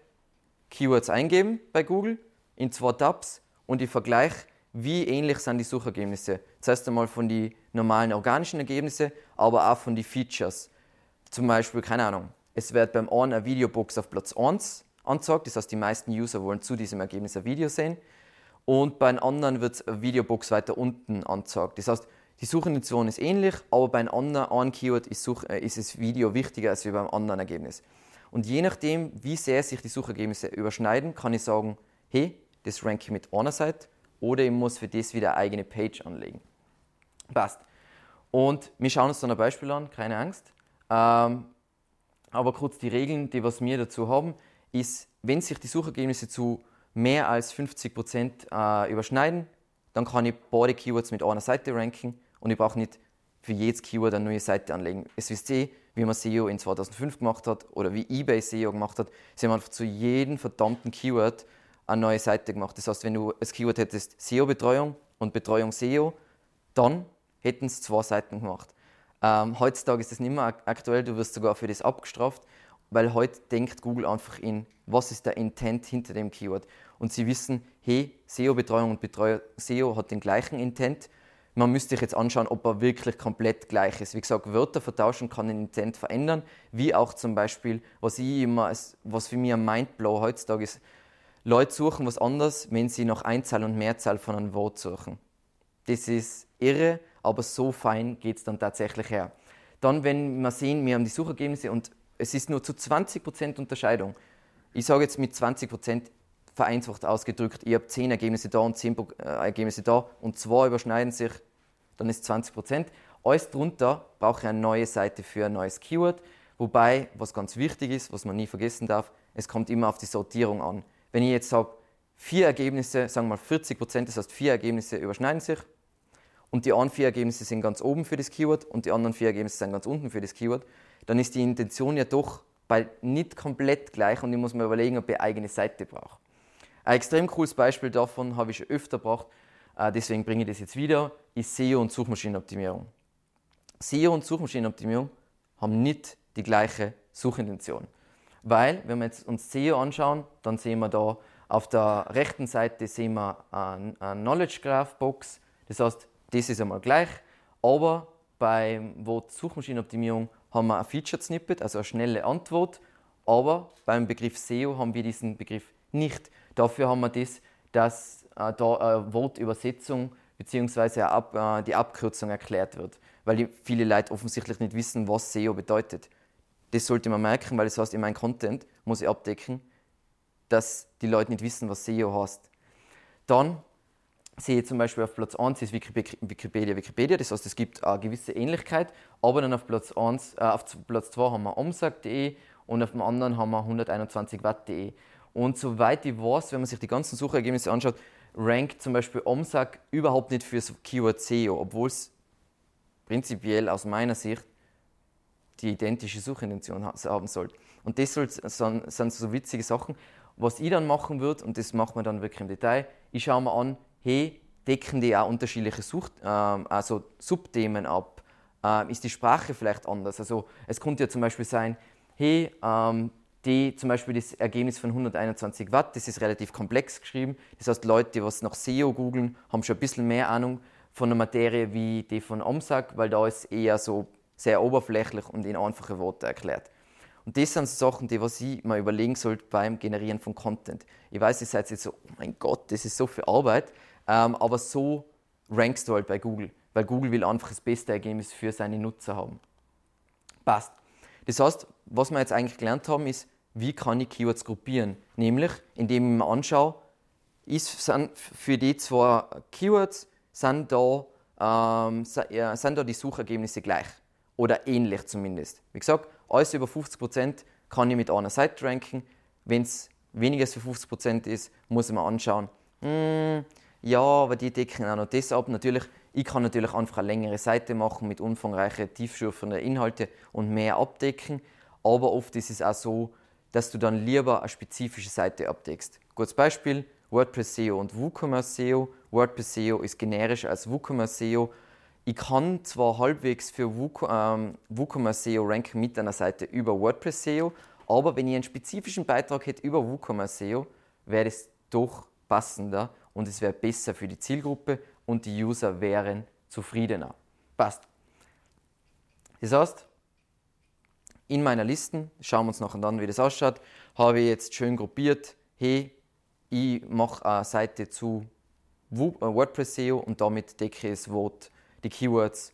Keywords eingeben bei Google in zwei Tabs und ich vergleiche, wie ähnlich sind die Suchergebnisse. Zuerst einmal von den normalen organischen Ergebnissen, aber auch von den Features. Zum Beispiel, keine Ahnung, es wird beim einen eine Videobox auf Platz 1 anzeigt, das heißt, die meisten User wollen zu diesem Ergebnis ein Video sehen. Und bei einem anderen wird eine Videobox weiter unten angezeigt. Das heißt, die Suchintention ist ähnlich, aber bei einem anderen Keyword ist, Such, äh, ist das Video wichtiger als beim anderen Ergebnis. Und je nachdem, wie sehr sich die Suchergebnisse überschneiden, kann ich sagen, hey, das ranke ich mit einer Seite oder ich muss für das wieder eine eigene Page anlegen. Passt. Und wir schauen uns dann ein Beispiel an, keine Angst. Ähm, aber kurz die Regeln, die was wir dazu haben, ist, wenn sich die Suchergebnisse zu mehr als 50% äh, überschneiden, dann kann ich beide Keywords mit einer Seite ranken und ich brauche nicht für jedes Keyword eine neue Seite anlegen. Es wisst ihr, wie man SEO in 2005 gemacht hat oder wie eBay SEO gemacht hat, sie haben einfach zu jedem verdammten Keyword eine neue Seite gemacht. Das heißt, wenn du als Keyword hättest SEO-Betreuung und Betreuung SEO, dann hätten sie zwei Seiten gemacht. Ähm, heutzutage ist das nicht mehr aktuell, du wirst sogar für das abgestraft, weil heute denkt Google einfach in, was ist der Intent hinter dem Keyword. Und sie wissen, hey, SEO-Betreuung und Betreuer SEO hat den gleichen Intent. Man müsste sich jetzt anschauen, ob er wirklich komplett gleich ist. Wie gesagt, Wörter vertauschen kann den Intent verändern, wie auch zum Beispiel, was ich immer, was für mich ein Mindblow heutzutage ist, Leute suchen was anderes, wenn sie nach Einzahl und Mehrzahl von einem Wort suchen. Das ist irre, aber so fein geht es dann tatsächlich her. Dann, wenn wir sehen, wir haben die Suchergebnisse und es ist nur zu 20% Unterscheidung. Ich sage jetzt mit 20% vereinfacht ausgedrückt, ich habe 10 Ergebnisse da und 10 äh, Ergebnisse da und zwei überschneiden sich, dann ist 20%. Alles drunter brauche ich eine neue Seite für ein neues Keyword. Wobei, was ganz wichtig ist, was man nie vergessen darf, es kommt immer auf die Sortierung an. Wenn ich jetzt sage, vier Ergebnisse, sagen wir mal 40% das heißt vier Ergebnisse überschneiden sich und die anderen vier Ergebnisse sind ganz oben für das Keyword und die anderen vier Ergebnisse sind ganz unten für das Keyword, dann ist die Intention ja doch bei nicht komplett gleich und ich muss mir überlegen, ob ich eine eigene Seite brauche. Ein extrem cooles Beispiel davon habe ich schon öfter gebracht, äh, deswegen bringe ich das jetzt wieder, ist SEO und Suchmaschinenoptimierung. SEO und Suchmaschinenoptimierung haben nicht die gleiche Suchintention. Weil, wenn wir jetzt uns SEO anschauen, dann sehen wir da auf der rechten Seite sehen wir eine Knowledge Graph Box. Das heißt, das ist einmal gleich, aber bei Wort Suchmaschinenoptimierung haben wir ein Featured Snippet, also eine schnelle Antwort. Aber beim Begriff SEO haben wir diesen Begriff nicht. Dafür haben wir das, dass äh, da eine Wortübersetzung bzw. Ab, äh, die Abkürzung erklärt wird. Weil viele Leute offensichtlich nicht wissen, was SEO bedeutet. Das sollte man merken, weil das heißt, in meinem Content muss ich abdecken, dass die Leute nicht wissen, was SEO heißt. Dann sehe ich zum Beispiel auf Platz 1 ist Wikipedia Wikipedia, das heißt, es gibt eine gewisse Ähnlichkeit, aber dann auf Platz, 1, äh, auf Platz 2 haben wir omsag.de und auf dem anderen haben wir 121watt.de. Und soweit ich weiß, wenn man sich die ganzen Suchergebnisse anschaut, rankt zum Beispiel Omsag überhaupt nicht für das Keyword SEO, obwohl es prinzipiell aus meiner Sicht die identische Suchintention haben sollte. Und das sind so witzige Sachen. Was ich dann machen würde, und das macht man dann wirklich im Detail, ich schaue mir an, hey, decken die auch unterschiedliche Sucht, äh, also Subthemen ab? Äh, ist die Sprache vielleicht anders? Also es könnte ja zum Beispiel sein, hey, ähm, die, zum Beispiel das Ergebnis von 121 Watt, das ist relativ komplex geschrieben. Das heißt, Leute, die was nach SEO googeln, haben schon ein bisschen mehr Ahnung von der Materie wie die von OMSAG, weil da ist eher so sehr oberflächlich und in einfache Worte erklärt. Und das sind so Sachen, die was ich mal überlegen sollte beim Generieren von Content. Ich weiß, ihr seid jetzt so, oh mein Gott, das ist so viel Arbeit, ähm, aber so rankst du halt bei Google, weil Google will einfach das beste Ergebnis für seine Nutzer haben. Passt. Das heißt, was wir jetzt eigentlich gelernt haben, ist, wie kann ich Keywords gruppieren? Nämlich, indem ich mir anschaue, ist, für die zwei Keywords sind da, ähm, sind da die Suchergebnisse gleich oder ähnlich zumindest. Wie gesagt, alles über 50% kann ich mit einer Seite ranken. Wenn es weniger als 50% ist, muss ich mir anschauen, hm, ja, aber die decken auch noch das ab. Natürlich, ich kann natürlich einfach eine längere Seite machen mit umfangreichen, tiefschürfenden Inhalten und mehr abdecken. Aber oft ist es auch so, dass du dann lieber eine spezifische Seite abdeckst. Kurzes Beispiel, WordPress SEO und WooCommerce SEO. WordPress SEO ist generischer als WooCommerce SEO. Ich kann zwar halbwegs für ähm, WooCommerce SEO ranken mit einer Seite über WordPress SEO, aber wenn ich einen spezifischen Beitrag hätte über WooCommerce SEO, wäre es doch passender und es wäre besser für die Zielgruppe und die User wären zufriedener. Passt. Das heißt, in meiner Listen, schauen wir uns nachher an, wie das ausschaut, habe ich jetzt schön gruppiert, hey, ich mache eine Seite zu äh, WordPress SEO und damit decke ich das Wort, die Keywords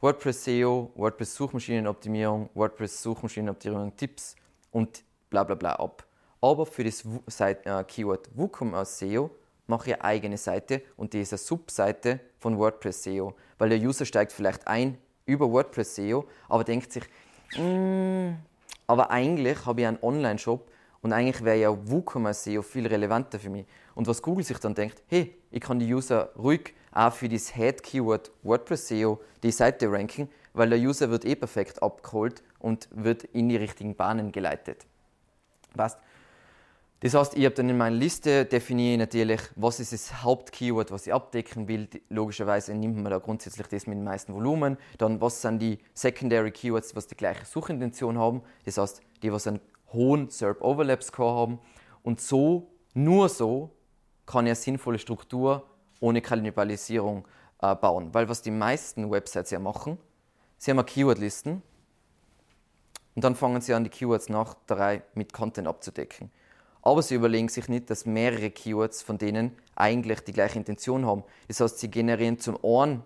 WordPress SEO, WordPress Suchmaschinenoptimierung, WordPress Suchmaschinenoptimierung Tipps und bla bla bla ab. Aber für das äh, Keyword WooCommerce SEO mache ich eine eigene Seite und die ist eine Subseite von WordPress SEO, weil der User steigt vielleicht ein über WordPress SEO, aber denkt sich, Mm, aber eigentlich habe ich einen Online-Shop und eigentlich wäre ja WooCommerce SEO viel relevanter für mich. Und was Google sich dann denkt, hey, ich kann die User ruhig auch für das Head-Keyword WordPress SEO die Seite ranken, weil der User wird eh perfekt abgeholt und wird in die richtigen Bahnen geleitet. Passt? Das heißt, ich habe dann in meiner Liste definiere natürlich, was ist das Hauptkeyword, was ich abdecken will. Logischerweise nimmt man da grundsätzlich das mit dem meisten Volumen. Dann, was sind die Secondary Keywords, was die gleiche Suchintention haben. Das heißt, die, was einen hohen SERP Overlap Score haben. Und so, nur so, kann ich eine sinnvolle Struktur ohne Kannibalisierung äh, bauen. Weil was die meisten Websites ja machen, sie haben Keywordlisten und dann fangen sie an, die Keywords nach der Reihe mit Content abzudecken. Aber sie überlegen sich nicht, dass mehrere Keywords von denen eigentlich die gleiche Intention haben. Das heißt, sie generieren zum einen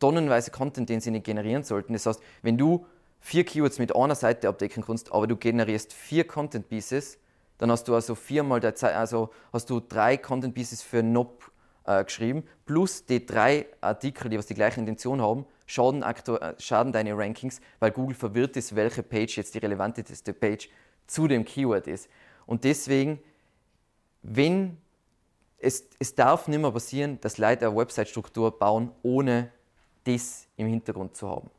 tonnenweise Content, den sie nicht generieren sollten. Das heißt, wenn du vier Keywords mit einer Seite abdecken kannst, aber du generierst vier Content Pieces, dann hast du also viermal der Zeit, also hast du drei Content Pieces für Nob äh, geschrieben, plus die drei Artikel, die was die gleiche Intention haben, schaden, äh, schaden deine Rankings, weil Google verwirrt ist, welche Page jetzt die relevanteste Page zu dem Keyword ist. Und deswegen, wenn es, es darf nicht mehr passieren, dass Leute eine Website-Struktur bauen, ohne das im Hintergrund zu haben.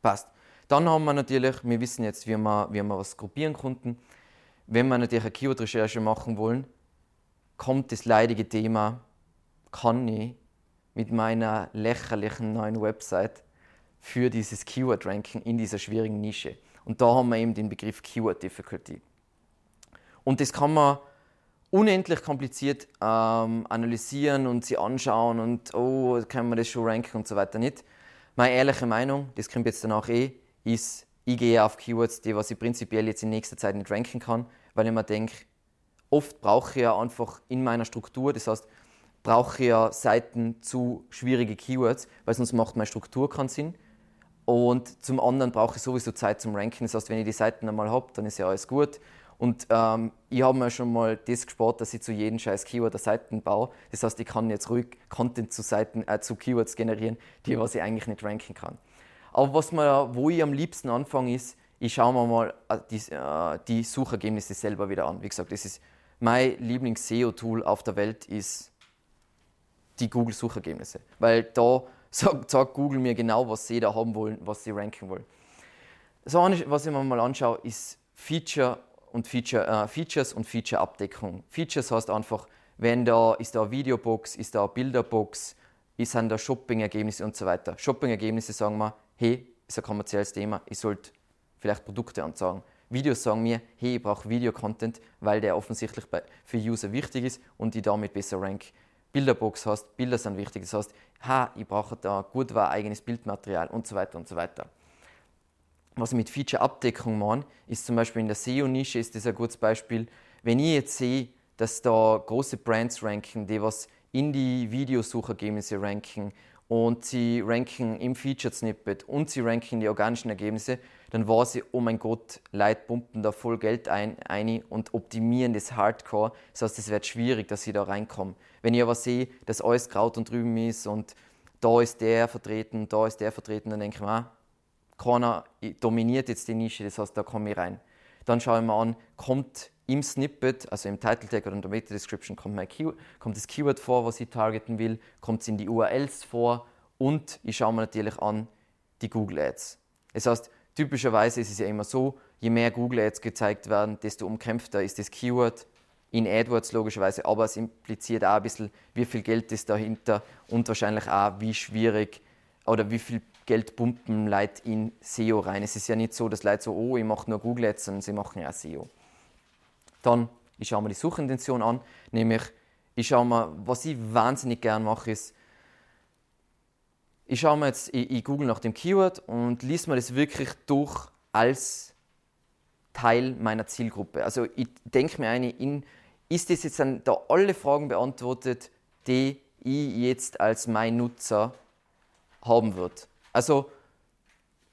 Passt. Dann haben wir natürlich, wir wissen jetzt, wie wir, wie wir was gruppieren konnten. Wenn wir natürlich eine Keyword-Recherche machen wollen, kommt das leidige Thema, kann ich mit meiner lächerlichen neuen Website für dieses Keyword-Ranking in dieser schwierigen Nische. Und da haben wir eben den Begriff Keyword Difficulty. Und das kann man unendlich kompliziert ähm, analysieren und sie anschauen und oh, kann man das schon ranken und so weiter nicht. Meine ehrliche Meinung, das kommt jetzt danach eh, ist, ich gehe auf Keywords, die was ich prinzipiell jetzt in nächster Zeit nicht ranken kann, weil ich mir denke, oft brauche ich ja einfach in meiner Struktur, das heißt, brauche ich ja Seiten zu schwierige Keywords, weil sonst macht meine Struktur keinen Sinn. Und zum anderen brauche ich sowieso Zeit zum Ranken. Das heißt, wenn ich die Seiten einmal habe, dann ist ja alles gut. Und ähm, ich habe mir schon mal das gespart, dass ich zu jedem scheiß Keyword eine Seiten baue. Das heißt, ich kann jetzt ruhig Content zu, Seiten, äh, zu Keywords generieren, die was ich eigentlich nicht ranken kann. Aber was man, wo ich am liebsten anfange, ist, ich schaue mir mal äh, die, äh, die Suchergebnisse selber wieder an. Wie gesagt, das ist mein Lieblings-SEO-Tool auf der Welt ist die Google-Suchergebnisse. Weil da sagt, sagt, Google mir genau, was sie da haben wollen, was sie ranken wollen. Eine, was ich mir mal anschaue, ist Feature und Feature, äh, Features und Feature-Abdeckung. Features heißt einfach, wenn da ist da eine Videobox, ist da eine Bilderbox, ist da Shopping-Ergebnisse und so weiter. Shopping-Ergebnisse sagen wir, hey, ist ein kommerzielles Thema, ich sollte vielleicht Produkte anzeigen. Videos sagen mir, hey, ich brauche Video-Content, weil der offensichtlich für User wichtig ist und ich damit besser rank. Bilderbox heißt, Bilder sind wichtig. Das heißt, ha, ich brauche da gut war eigenes Bildmaterial und so weiter und so weiter. Was ich mit Feature-Abdeckung meine, ist zum Beispiel in der SEO-Nische ist das ein gutes Beispiel. Wenn ich jetzt sehe, dass da große Brands ranken, die was in die Videosuchergebnisse ranken und sie ranken im Featured Snippet und sie ranken die organischen Ergebnisse, dann war sie, oh mein Gott, Leute pumpen da voll Geld ein, ein und optimieren das Hardcore. Das heißt, es wird schwierig, dass sie da reinkommen. Wenn ich aber sehe, dass alles Kraut und drüben ist und da ist der vertreten, da ist der vertreten, dann denke ich mir, ah, keiner dominiert jetzt die Nische, das heißt, da komme ich rein. Dann schaue ich mir an, kommt im Snippet, also im Title Tag oder in der Meta Description, kommt, mein Keyword, kommt das Keyword vor, was ich targeten will, kommt es in die URLs vor und ich schaue mir natürlich an die Google Ads. Das heißt, typischerweise ist es ja immer so, je mehr Google Ads gezeigt werden, desto umkämpfter ist das Keyword in AdWords logischerweise, aber es impliziert auch ein bisschen, wie viel Geld ist dahinter und wahrscheinlich auch, wie schwierig oder wie viel Geld pumpen Leute in SEO rein. Es ist ja nicht so, dass Leute so, oh, ich mache nur Google Ads, sondern sie machen ja SEO. Dann, ich schaue mir die Suchintention an, nämlich, ich schaue mir, was ich wahnsinnig gern mache, ist, ich schaue mir jetzt, ich, ich google nach dem Keyword und lies mir das wirklich durch als Teil meiner Zielgruppe. Also ich denke mir eine, in, ist das jetzt dann da alle Fragen beantwortet, die ich jetzt als mein Nutzer haben würde? Also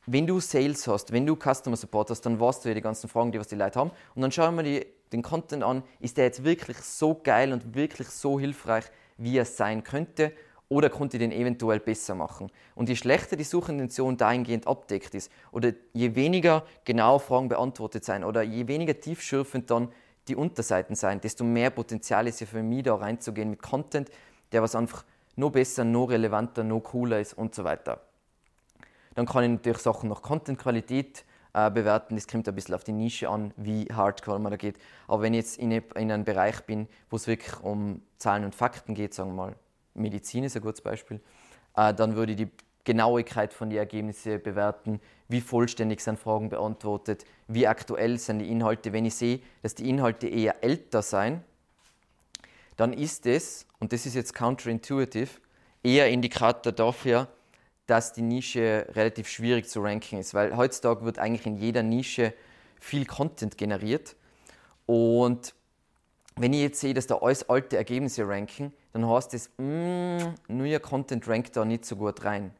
wenn du Sales hast, wenn du Customer Support hast, dann weißt du ja die ganzen Fragen, die was die Leute haben. Und dann schauen wir die, den Content an, ist der jetzt wirklich so geil und wirklich so hilfreich, wie er sein könnte? Oder konnte ich den eventuell besser machen? Und je schlechter die Suchintention dahingehend abdeckt ist, oder je weniger genau Fragen beantwortet sein, oder je weniger tiefschürfend dann die Unterseiten sein, desto mehr Potenzial ist ja für mich da reinzugehen mit Content, der was einfach noch besser, noch relevanter, noch cooler ist und so weiter. Dann kann ich natürlich Sachen nach Content-Qualität äh, bewerten. Das kommt ein bisschen auf die Nische an, wie hardcore man da geht. Aber wenn ich jetzt in, in einem Bereich bin, wo es wirklich um Zahlen und Fakten geht, sagen wir mal, Medizin ist ein gutes Beispiel, äh, dann würde ich die Genauigkeit von den Ergebnissen bewerten, wie vollständig sind Fragen beantwortet, wie aktuell sind die Inhalte. Wenn ich sehe, dass die Inhalte eher älter sind, dann ist es, und das ist jetzt counterintuitive, eher Indikator dafür, dass die Nische relativ schwierig zu ranken ist, weil heutzutage wird eigentlich in jeder Nische viel Content generiert und wenn ich jetzt sehe, dass da alles alte Ergebnisse ranken, dann heißt das, mm, neuer Content rankt da nicht so gut rein.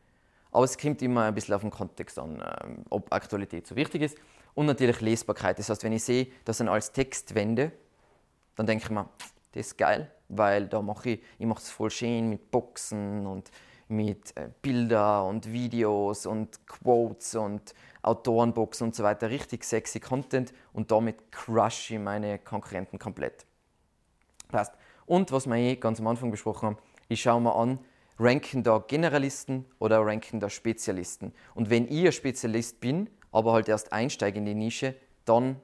Aber es kommt immer ein bisschen auf den Kontext an, ähm, ob Aktualität so wichtig ist. Und natürlich Lesbarkeit. Das heißt, wenn ich sehe, das sind alles Textwände, dann denke ich mir, das ist geil, weil da mache ich, ich mache es voll schön mit Boxen und mit äh, Bilder und Videos und Quotes und Autorenboxen und so weiter. Richtig sexy Content und damit crush ich meine Konkurrenten komplett. Passt. Und was wir eh ganz am Anfang besprochen haben, ich schaue mir an, ranken da Generalisten oder ranken da Spezialisten. Und wenn ich ein Spezialist bin, aber halt erst einsteige in die Nische, dann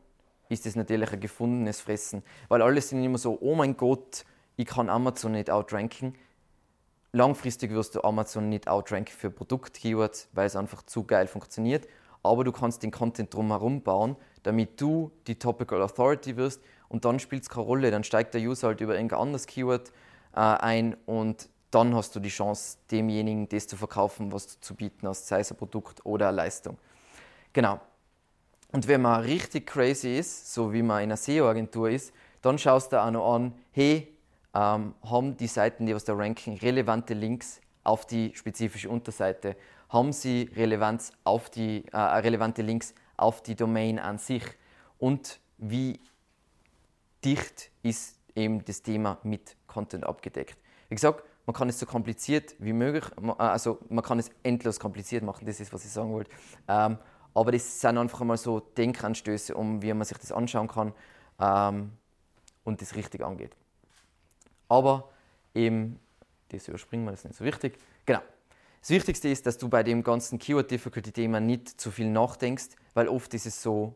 ist das natürlich ein gefundenes Fressen. Weil alle sind immer so, oh mein Gott, ich kann Amazon nicht outranken. Langfristig wirst du Amazon nicht outranken für Produkt-Keywords, weil es einfach zu geil funktioniert. Aber du kannst den Content drumherum bauen, damit du die Topical Authority wirst und dann spielt es keine Rolle. Dann steigt der User halt über irgendein anderes Keyword äh, ein und dann hast du die Chance, demjenigen das zu verkaufen, was du zu bieten hast, sei es ein Produkt oder eine Leistung. Genau. Und wenn man richtig crazy ist, so wie man in einer SEO-Agentur ist, dann schaust du auch noch an, hey, ähm, haben die Seiten, die was da ranken, relevante Links auf die spezifische Unterseite? Haben sie Relevanz auf die, äh, relevante Links auf die Domain an sich? Und wie dicht ist eben das Thema mit Content abgedeckt? Wie gesagt, man kann es so kompliziert wie möglich, äh, also man kann es endlos kompliziert machen, das ist, was ich sagen wollte. Ähm, aber das sind einfach mal so Denkanstöße, um wie man sich das anschauen kann ähm, und das richtig angeht. Aber eben, das überspringen wir, das ist nicht so wichtig. Genau. Das Wichtigste ist, dass du bei dem ganzen Keyword Difficulty Thema nicht zu viel nachdenkst, weil oft ist es so,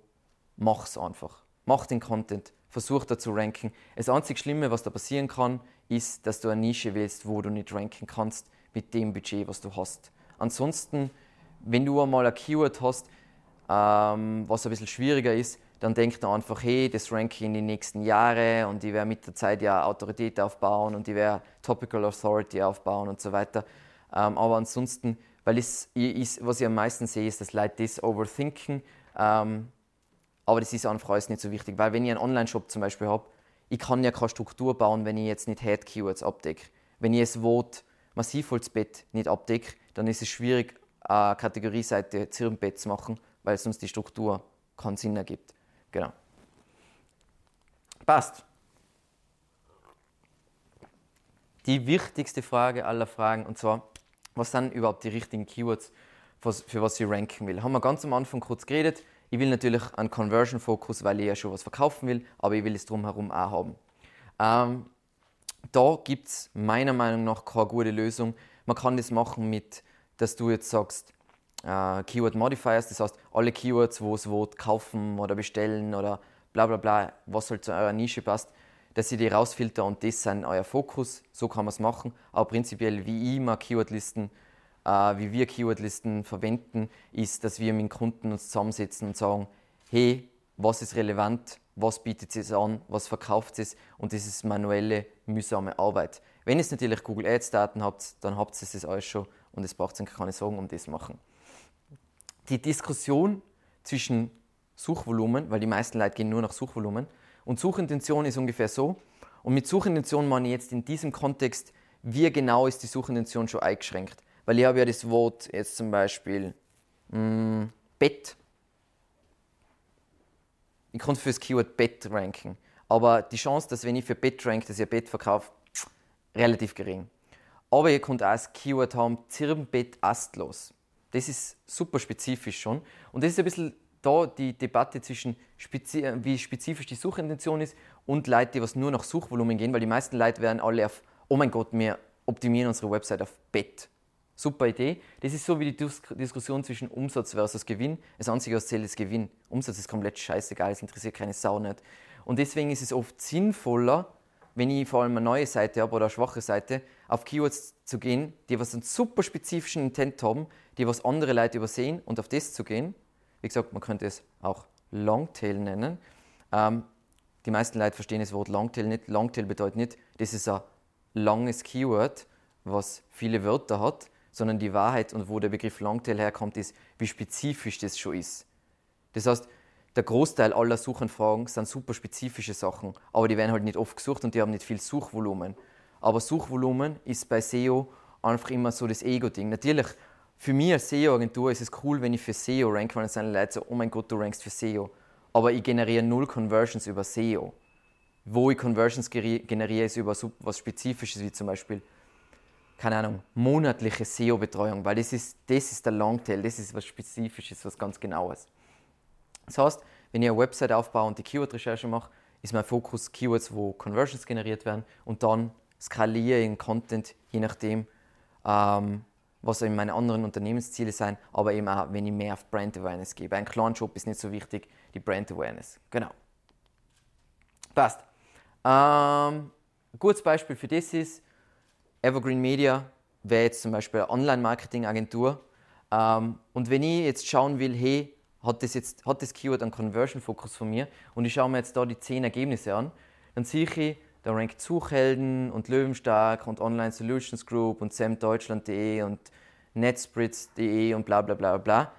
mach's einfach. Mach den Content, versuch da zu ranken. Das einzig Schlimme, was da passieren kann, ist, dass du eine Nische wählst, wo du nicht ranken kannst mit dem Budget, was du hast. Ansonsten, wenn du einmal ein Keyword hast, ähm, was ein bisschen schwieriger ist, dann denkt man einfach, hey, das ranke in die nächsten Jahre und ich werde mit der Zeit ja Autorität aufbauen und ich werde Topical Authority aufbauen und so weiter. Ähm, aber ansonsten, weil es, ich, was ich am meisten sehe, ist, dass Leute das overthinken. Ähm, aber das ist einfach alles nicht so wichtig, weil wenn ich einen Online-Shop zum Beispiel habe, ich kann ja keine Struktur bauen, wenn ich jetzt nicht Head-Keywords abdecke. Wenn ich das Wort Massivholzbett nicht abdecke, dann ist es schwierig, eine Kategorieseite Zirbenbett zu machen, weil sonst die Struktur keinen Sinn ergibt. Genau. Passt. Die wichtigste Frage aller Fragen, und zwar, was sind überhaupt die richtigen Keywords, für was ich ranken will? Haben wir ganz am Anfang kurz geredet. Ich will natürlich einen Conversion-Fokus, weil ich ja schon was verkaufen will, aber ich will es drumherum auch haben. Ähm, da gibt es meiner Meinung nach keine gute Lösung. Man kann das machen mit, dass du jetzt sagst, äh, Keyword Modifiers, das heißt alle Keywords, wo es Wort kaufen oder bestellen oder bla bla bla, was halt zu eurer Nische passt, dass ihr die rausfiltert und das sind euer Fokus, so kann man es machen. Aber prinzipiell, wie ich immer Keywordlisten, äh, wie wir Keywordlisten verwenden, ist, dass wir mit den Kunden uns zusammensetzen und sagen, hey, was ist relevant, was bietet es an, was verkauft es? Und das ist manuelle, mühsame Arbeit. Wenn ihr natürlich Google Ads Daten habt, dann habt ihr das alles schon und es braucht keine Sorgen um das machen die Diskussion zwischen Suchvolumen, weil die meisten Leute gehen nur nach Suchvolumen, und Suchintention ist ungefähr so. Und mit Suchintention meine ich jetzt in diesem Kontext, wie genau ist die Suchintention schon eingeschränkt? Weil ich habe ja das Wort jetzt zum Beispiel mh, mm, Bett. Ich konnte für das Keyword Bett ranken. Aber die Chance, dass wenn ich für Bett rank, dass ich ein Bett verkaufe, relativ gering. Aber ihr könnt auch das Keyword haben, Zirbenbett astlos. Das ist super spezifisch schon. Und das ist ein bisschen da die Debatte zwischen, spezi wie spezifisch die Suchintention ist und Leute, die was nur nach Suchvolumen gehen, weil die meisten Leute werden alle auf, oh mein Gott, wir optimieren unsere Website auf Bett. Super Idee. Das ist so wie die Diskussion zwischen Umsatz versus Gewinn. Das einzige, was zählt, ist Gewinn. Umsatz ist komplett scheißegal, es interessiert keine Sau nicht. Und deswegen ist es oft sinnvoller, wenn ich vor allem eine neue Seite habe oder eine schwache Seite, auf Keywords zu gehen, die was einen super spezifischen Intent haben, die was andere Leute übersehen und auf das zu gehen. Wie gesagt, man könnte es auch Longtail nennen. Ähm, die meisten Leute verstehen das Wort Longtail nicht. Longtail bedeutet nicht, das ist ein langes Keyword, was viele Wörter hat, sondern die Wahrheit und wo der Begriff Longtail herkommt, ist, wie spezifisch das schon ist. Das heißt, der Großteil aller Suchanfragen sind super spezifische Sachen, aber die werden halt nicht oft gesucht und die haben nicht viel Suchvolumen. Aber Suchvolumen ist bei SEO einfach immer so das Ego-Ding. Natürlich, für mich als SEO-Agentur ist es cool, wenn ich für SEO rank, weil dann sind Leute so, oh mein Gott, du rankst für SEO. Aber ich generiere null Conversions über SEO. Wo ich Conversions generiere, ist über was Spezifisches, wie zum Beispiel, keine Ahnung, monatliche SEO-Betreuung, weil das ist, das ist der Longtail, das ist was Spezifisches, was ganz Genaues. Das heißt, wenn ich eine Website aufbaue und die Keyword-Recherche mache, ist mein Fokus Keywords, wo Conversions generiert werden und dann skaliere ich den Content, je nachdem, ähm, was eben meine anderen Unternehmensziele sind, aber eben auch, wenn ich mehr auf Brand Awareness gehe. Bei einem kleinen Job ist nicht so wichtig, die Brand Awareness. Genau. Passt. Ähm, ein gutes Beispiel für das ist, Evergreen Media wäre jetzt zum Beispiel eine Online-Marketing-Agentur. Ähm, und wenn ich jetzt schauen will, hey, hat das, jetzt, hat das Keyword einen Conversion-Fokus von mir und ich schaue mir jetzt da die 10 Ergebnisse an, dann sehe ich, da rankt Suchhelden und Löwenstark und Online Solutions Group und samdeutschland.de und netspritz.de und bla bla bla bla.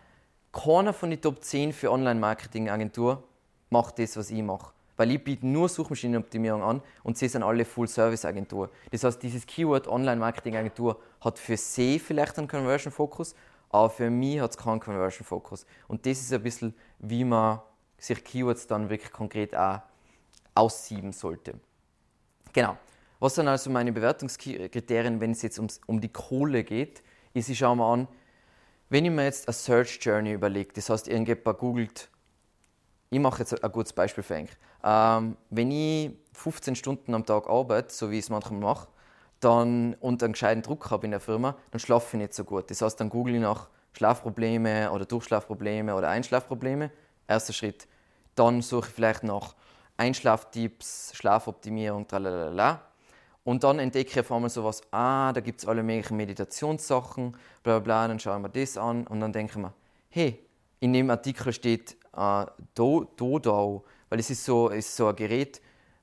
Keiner von den Top 10 für Online-Marketing-Agentur macht das, was ich mache. Weil ich biete nur Suchmaschinenoptimierung an und sie sind alle Full-Service-Agentur. Das heißt, dieses Keyword Online-Marketing-Agentur hat für sie vielleicht einen Conversion-Fokus, aber für mich hat es keinen Conversion-Fokus. Und das ist ein bisschen, wie man sich Keywords dann wirklich konkret auch aussieben sollte. Genau. Was sind also meine Bewertungskriterien, wenn es jetzt ums, um die Kohle geht? Ist, ich schaue mal an, wenn ich mir jetzt eine Search Journey überlege, das heißt, irgendjemand googelt, ich mache jetzt ein gutes Beispiel für euch. Ähm, wenn ich 15 Stunden am Tag arbeite, so wie ich es manchmal mache, dann, und einen gescheiten Druck habe in der Firma, dann schlafe ich nicht so gut. Das heißt, dann google ich nach Schlafprobleme oder Durchschlafprobleme oder Einschlafprobleme. Erster Schritt. Dann suche ich vielleicht nach Einschlaftipps, Schlafoptimierung, tralalala. Und dann entdecke ich auf einmal sowas, ah, da gibt es alle möglichen Meditationssachen, bla bla bla, dann schaue ich mir das an und dann denke ich mir, hey, in dem Artikel steht äh, Dodau, weil es ist so, ist so ein Gerät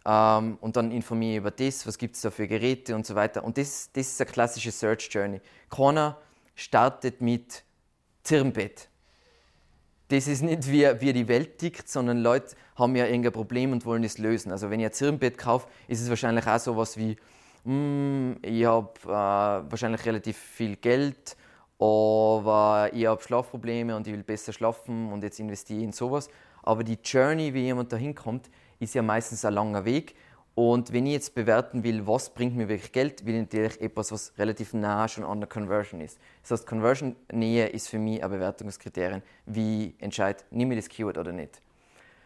ähm, und dann informiere ich über das, was gibt es da für Geräte und so weiter. Und das, das ist eine klassische Search Journey. Keiner startet mit Zirnbett das ist nicht wie, wie die Welt tickt, sondern Leute haben ja irgendein Problem und wollen es lösen. Also wenn ich ein Zirnbett kaufe, ist es wahrscheinlich auch so was wie, mm, ich habe äh, wahrscheinlich relativ viel Geld, aber ich habe Schlafprobleme und ich will besser schlafen und jetzt investiere ich in sowas. Aber die Journey, wie jemand da hinkommt, ist ja meistens ein langer Weg und wenn ich jetzt bewerten will, was bringt mir wirklich Geld, will ich natürlich etwas, was relativ nah schon an der Conversion ist. Das heißt, Conversion-Nähe ist für mich ein Bewertungskriterium, wie ich entscheide, nehme ich das Keyword oder nicht.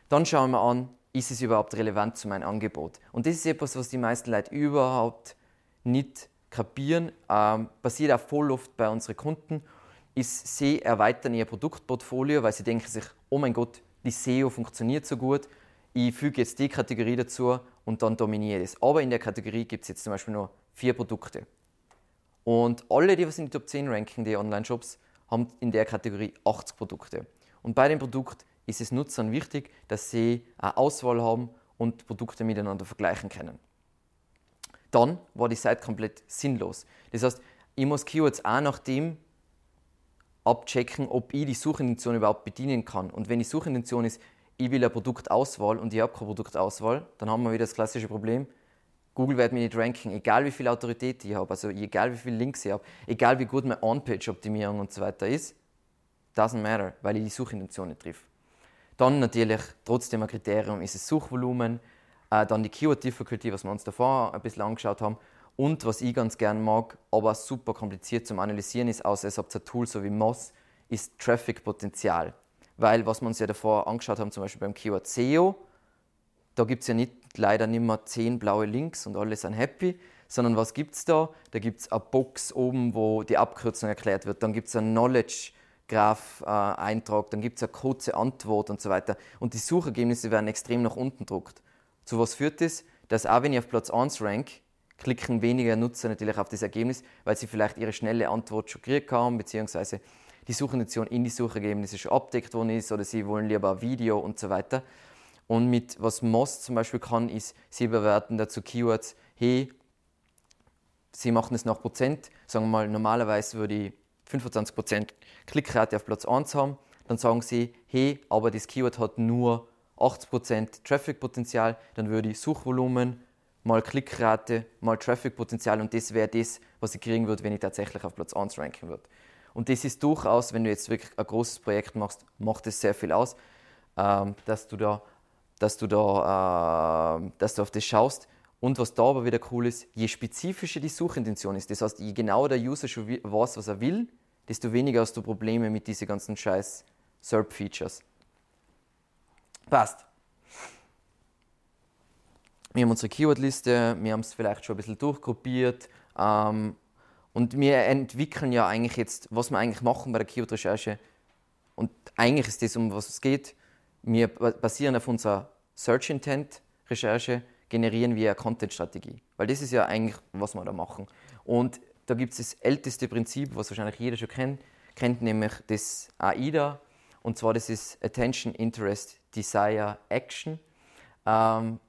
Dann schauen wir an, ist es überhaupt relevant zu meinem Angebot? Und das ist etwas, was die meisten Leute überhaupt nicht kapieren. Ähm, passiert auch voll oft bei unseren Kunden, ist, sie erweitern ihr Produktportfolio, weil sie denken sich, oh mein Gott, die SEO funktioniert so gut, ich füge jetzt die Kategorie dazu und dann dominiere ich das. Aber in der Kategorie gibt es jetzt zum Beispiel nur vier Produkte. Und alle, die was in die Top 10 ranken, die Online-Shops, haben in der Kategorie 80 Produkte. Und bei dem Produkt ist es Nutzern wichtig, dass sie eine Auswahl haben und Produkte miteinander vergleichen können. Dann war die Seite komplett sinnlos. Das heißt, ich muss Keywords auch nach dem abchecken, ob ich die Suchintention überhaupt bedienen kann. Und wenn die Suchintention ist, ich will eine Produktauswahl und ich habe keine Produktauswahl, dann haben wir wieder das klassische Problem. Google wird mir nicht ranken, egal wie viel Autorität ich habe, also egal wie viele Links ich habe, egal wie gut meine On-Page-Optimierung und so weiter ist, doesn't matter, weil ich die Suchintention nicht triff. Dann natürlich trotzdem ein Kriterium ist das Suchvolumen, äh, dann die Keyword Difficulty, was wir uns davor ein bisschen angeschaut haben und was ich ganz gerne mag, aber super kompliziert zum Analysieren ist, außer es habt ein Tool so wie Moz, ist Traffic-Potenzial. Weil, was wir uns ja davor angeschaut haben, zum Beispiel beim Keyword SEO, da gibt es ja nicht, leider nicht mehr zehn blaue Links und alle sind happy, sondern was gibt es da? Da gibt es eine Box oben, wo die Abkürzung erklärt wird. Dann gibt es einen Knowledge Graph-Eintrag, dann gibt es eine kurze Antwort und so weiter. Und die Suchergebnisse werden extrem nach unten gedruckt. Zu was führt das? Dass auch wenn ich auf Platz 1 rank, klicken weniger Nutzer natürlich auf das Ergebnis, weil sie vielleicht ihre schnelle Antwort schon gekriegt haben, beziehungsweise die Suchintention in die Suchergebnisse schon abdeckt worden ist oder sie wollen lieber ein Video und so weiter. Und mit was Moz zum Beispiel kann, ist, sie bewerten dazu Keywords, hey, sie machen es nach Prozent, sagen wir mal, normalerweise würde ich 25% Klickrate auf Platz 1 haben, dann sagen sie, hey, aber das Keyword hat nur 80% Traffic-Potenzial, dann würde ich Suchvolumen mal Klickrate mal Traffic-Potenzial und das wäre das, was ich kriegen würde, wenn ich tatsächlich auf Platz 1 ranken würde. Und das ist durchaus, wenn du jetzt wirklich ein großes Projekt machst, macht es sehr viel aus, ähm, dass du da, dass du da, äh, dass du auf das schaust. Und was da aber wieder cool ist, je spezifischer die Suchintention ist, das heißt, je genauer der User schon weiß, was er will, desto weniger hast du Probleme mit diesen ganzen scheiß SERP-Features. Passt. Wir haben unsere Keyword-Liste, wir haben es vielleicht schon ein bisschen durchgruppiert. Ähm, und wir entwickeln ja eigentlich jetzt, was wir eigentlich machen bei der Keyword-Recherche. Und eigentlich ist das, um was es geht. Wir basieren auf unserer Search Intent-Recherche, generieren wir eine Content-Strategie. Weil das ist ja eigentlich, was wir da machen. Und da gibt es das älteste Prinzip, was wahrscheinlich jeder schon kennt, kennt nämlich das AIDA. Und zwar das ist Attention, Interest, Desire, Action. Ähm,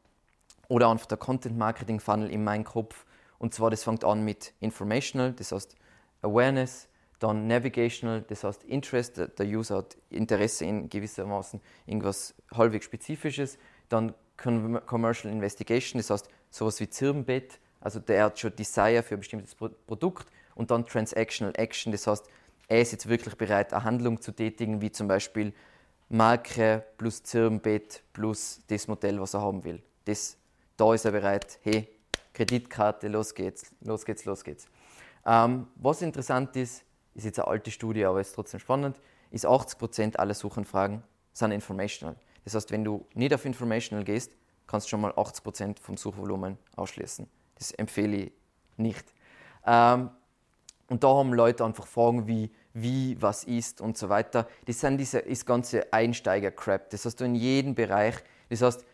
oder einfach der Content Marketing Funnel in meinem Kopf. Und zwar, das fängt an mit Informational, das heißt Awareness, dann Navigational, das heißt Interest, der User hat Interesse in gewissermaßen irgendwas halbwegs Spezifisches. Dann Commercial Investigation, das heißt sowas wie Zirbenbett, also der hat schon Desire für ein bestimmtes Produkt. Und dann Transactional Action, das heißt, er ist jetzt wirklich bereit, eine Handlung zu tätigen, wie zum Beispiel Marke plus Zirbenbett plus das Modell, was er haben will. Das, da ist er bereit, hey, Kreditkarte, los geht's, los geht's, los geht's. Ähm, was interessant ist, ist jetzt eine alte Studie, aber ist trotzdem spannend, ist 80% aller Suchanfragen sind informational. Das heißt, wenn du nicht auf informational gehst, kannst du schon mal 80% vom Suchvolumen ausschließen. Das empfehle ich nicht. Ähm, und da haben Leute einfach Fragen wie, wie, was ist und so weiter. Das sind diese das ganze Einsteiger-Crap. Das hast du in jedem Bereich. Das heißt,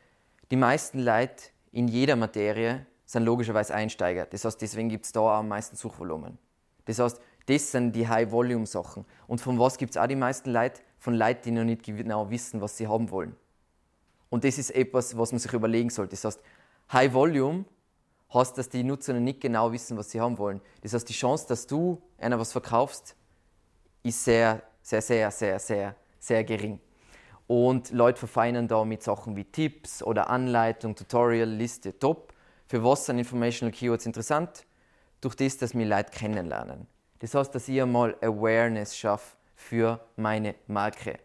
die meisten Leute in jeder Materie sind logischerweise Einsteiger. Das heißt, deswegen gibt es da am meisten Suchvolumen. Das heißt, das sind die High-Volume-Sachen. Und von was gibt es auch die meisten Leute? Von Leuten, die noch nicht genau wissen, was sie haben wollen. Und das ist etwas, was man sich überlegen sollte. Das heißt, High-Volume heißt, dass die Nutzer noch nicht genau wissen, was sie haben wollen. Das heißt, die Chance, dass du einer was verkaufst, ist sehr, sehr, sehr, sehr, sehr, sehr gering. Und Leute verfeinern da mit Sachen wie Tipps oder Anleitung, Tutorial, Liste, top. Für was sind Informational Keywords interessant? Durch das, dass wir Leute kennenlernen. Das heißt, dass ich einmal Awareness schaffe für meine Marke.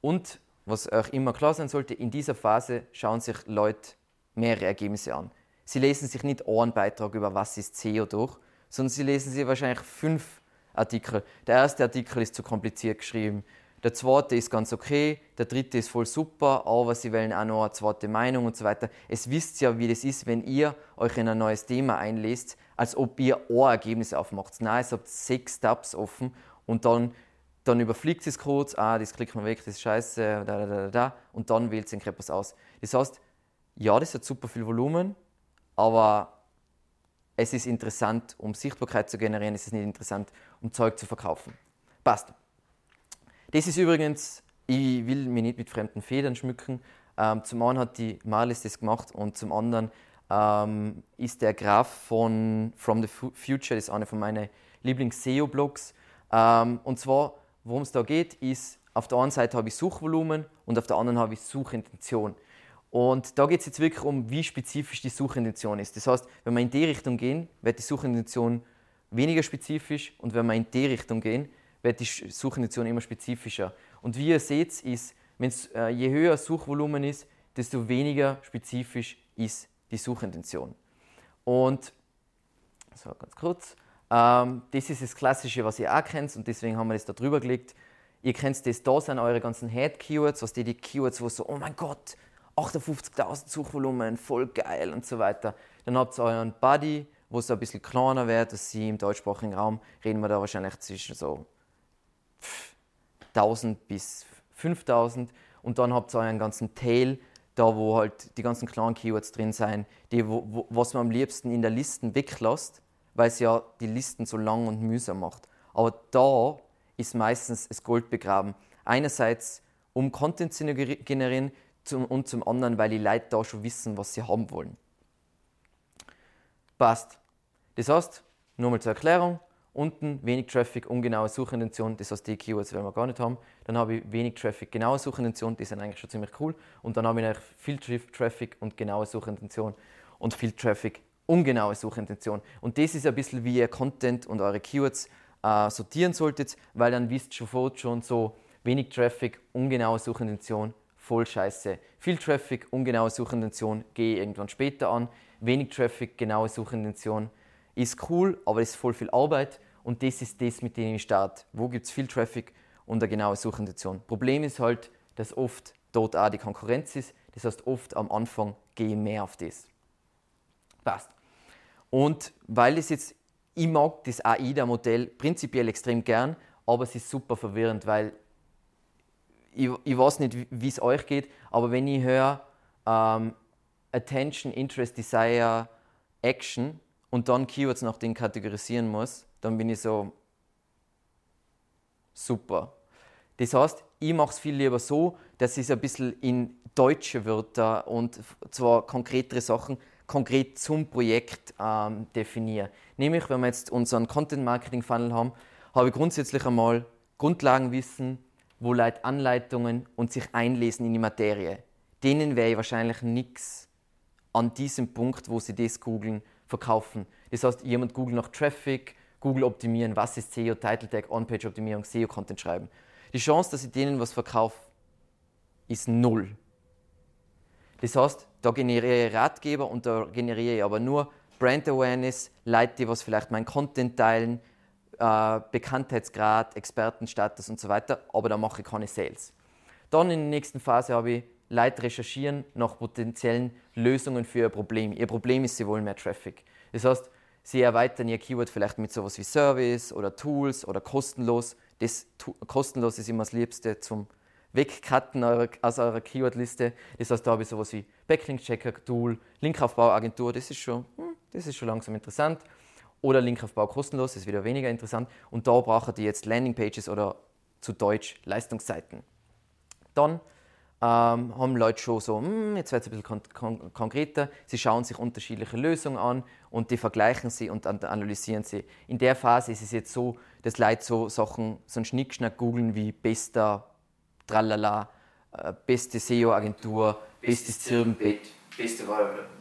Und was euch immer klar sein sollte, in dieser Phase schauen sich Leute mehrere Ergebnisse an. Sie lesen sich nicht einen Beitrag über was ist SEO durch, sondern sie lesen sich wahrscheinlich fünf Artikel. Der erste Artikel ist zu kompliziert geschrieben. Der zweite ist ganz okay, der dritte ist voll super, aber sie wollen auch noch eine zweite Meinung und so weiter. Es wisst ja, wie das ist, wenn ihr euch in ein neues Thema einlest, als ob ihr ein Ergebnis aufmacht. Nein, es habt sechs Tabs offen und dann, dann überfliegt es kurz, ah, das klickt man weg, das ist scheiße, da, da, da, da, und dann wählt es etwas aus. Das heißt, ja, das hat super viel Volumen, aber es ist interessant, um Sichtbarkeit zu generieren, es ist nicht interessant, um Zeug zu verkaufen. Passt. Das ist übrigens, ich will mich nicht mit fremden Federn schmücken. Ähm, zum einen hat die Marlis das gemacht und zum anderen ähm, ist der Graph von From the Future, das ist einer von meinen Lieblings-SEO-Blogs. Ähm, und zwar, worum es da geht, ist, auf der einen Seite habe ich Suchvolumen und auf der anderen habe ich Suchintention. Und da geht es jetzt wirklich um, wie spezifisch die Suchintention ist. Das heißt, wenn wir in die Richtung gehen, wird die Suchintention weniger spezifisch und wenn wir in die Richtung gehen, wird die Suchintention immer spezifischer. Und wie ihr seht, ist, wenn's, äh, je höher Suchvolumen ist, desto weniger spezifisch ist die Suchintention. Und so ganz kurz, ähm, das ist das Klassische, was ihr auch kennt und deswegen haben wir das da drüber gelegt. Ihr kennt das, da sind eure ganzen Head-Keywords, was die, die Keywords, wo so, oh mein Gott, 58.000 Suchvolumen, voll geil und so weiter. Dann habt ihr euren Buddy, wo es ein bisschen kleiner wird, dass sie im deutschsprachigen Raum reden wir da wahrscheinlich zwischen so 1000 bis 5000 und dann habt ihr euren ganzen Tail, da wo halt die ganzen kleinen Keywords drin sind, die, wo, wo, was man am liebsten in der Listen weglässt, weil es ja die Listen so lang und mühsam macht. Aber da ist meistens das Gold begraben. Einerseits, um Content zu generieren zum, und zum anderen, weil die Leute da schon wissen, was sie haben wollen. Passt. Das heißt, nur mal zur Erklärung, Unten wenig Traffic, ungenaue Suchintention, das heißt die Keywords werden wir gar nicht haben. Dann habe ich wenig Traffic, genaue Suchintention, die sind eigentlich schon ziemlich cool. Und dann habe ich viel Traffic und genaue Suchintention und viel Traffic, ungenaue Suchintention. Und das ist ein bisschen, wie ihr Content und eure Keywords äh, sortieren solltet, weil dann wisst ihr sofort schon so wenig Traffic, ungenaue Suchintention, voll scheiße. Viel Traffic, ungenaue Suchintention, gehe irgendwann später an. Wenig Traffic, genaue Suchintention, ist cool, aber ist voll viel Arbeit und das ist das, mit dem ich starte. Wo gibt es viel Traffic und eine genaue Suchintention? Problem ist halt, dass oft dort auch die Konkurrenz ist. Das heißt, oft am Anfang gehe ich mehr auf das. Passt. Und weil es jetzt, ich mag das AIDA-Modell prinzipiell extrem gern, aber es ist super verwirrend, weil ich, ich weiß nicht, wie es euch geht, aber wenn ich höre ähm, Attention, Interest, Desire, Action und dann Keywords nach denen kategorisieren muss, dann bin ich so super. Das heißt, ich mache es viel lieber so, dass ich es ein bisschen in deutsche Wörter und zwar konkretere Sachen konkret zum Projekt ähm, definiere. Nämlich, wenn wir jetzt unseren Content-Marketing-Funnel haben, habe ich grundsätzlich einmal Grundlagenwissen, wo Leute Anleitungen und sich einlesen in die Materie. Denen werde ich wahrscheinlich nichts an diesem Punkt, wo sie das googeln, verkaufen. Das heißt, jemand googelt nach Traffic, Google optimieren, was ist SEO, Title Tag, On-Page-Optimierung, SEO-Content schreiben. Die Chance, dass ich denen was verkaufe, ist null. Das heißt, da generiere ich Ratgeber und da generiere ich aber nur Brand Awareness, Leute, die was vielleicht meinen Content teilen, äh, Bekanntheitsgrad, Expertenstatus und so weiter, aber da mache ich keine Sales. Dann in der nächsten Phase habe ich Leute recherchieren nach potenziellen Lösungen für ihr Problem. Ihr Problem ist, sie wollen mehr Traffic. Das heißt, sie erweitern ihr Keyword vielleicht mit sowas wie Service oder Tools oder kostenlos. Das kostenlos ist immer das Liebste zum Wegcutten aus eurer Keywordliste. Das heißt, da habe ich sowas wie Backlink-Checker-Tool, Linkaufbauagentur, das ist schon, hm, das ist schon langsam interessant. Oder Linkaufbau kostenlos, das ist wieder weniger interessant. Und da brauchen die jetzt Landingpages oder zu Deutsch Leistungsseiten. Dann ähm, haben Leute schon so, hm, jetzt wird es ein bisschen kon kon konkreter, sie schauen sich unterschiedliche Lösungen an und die vergleichen sie und analysieren sie. In der Phase ist es jetzt so, dass Leute so Sachen, so einen Schnickschnack googeln wie bester Tralala, äh, beste SEO-Agentur, bestes Zirbenbett, beste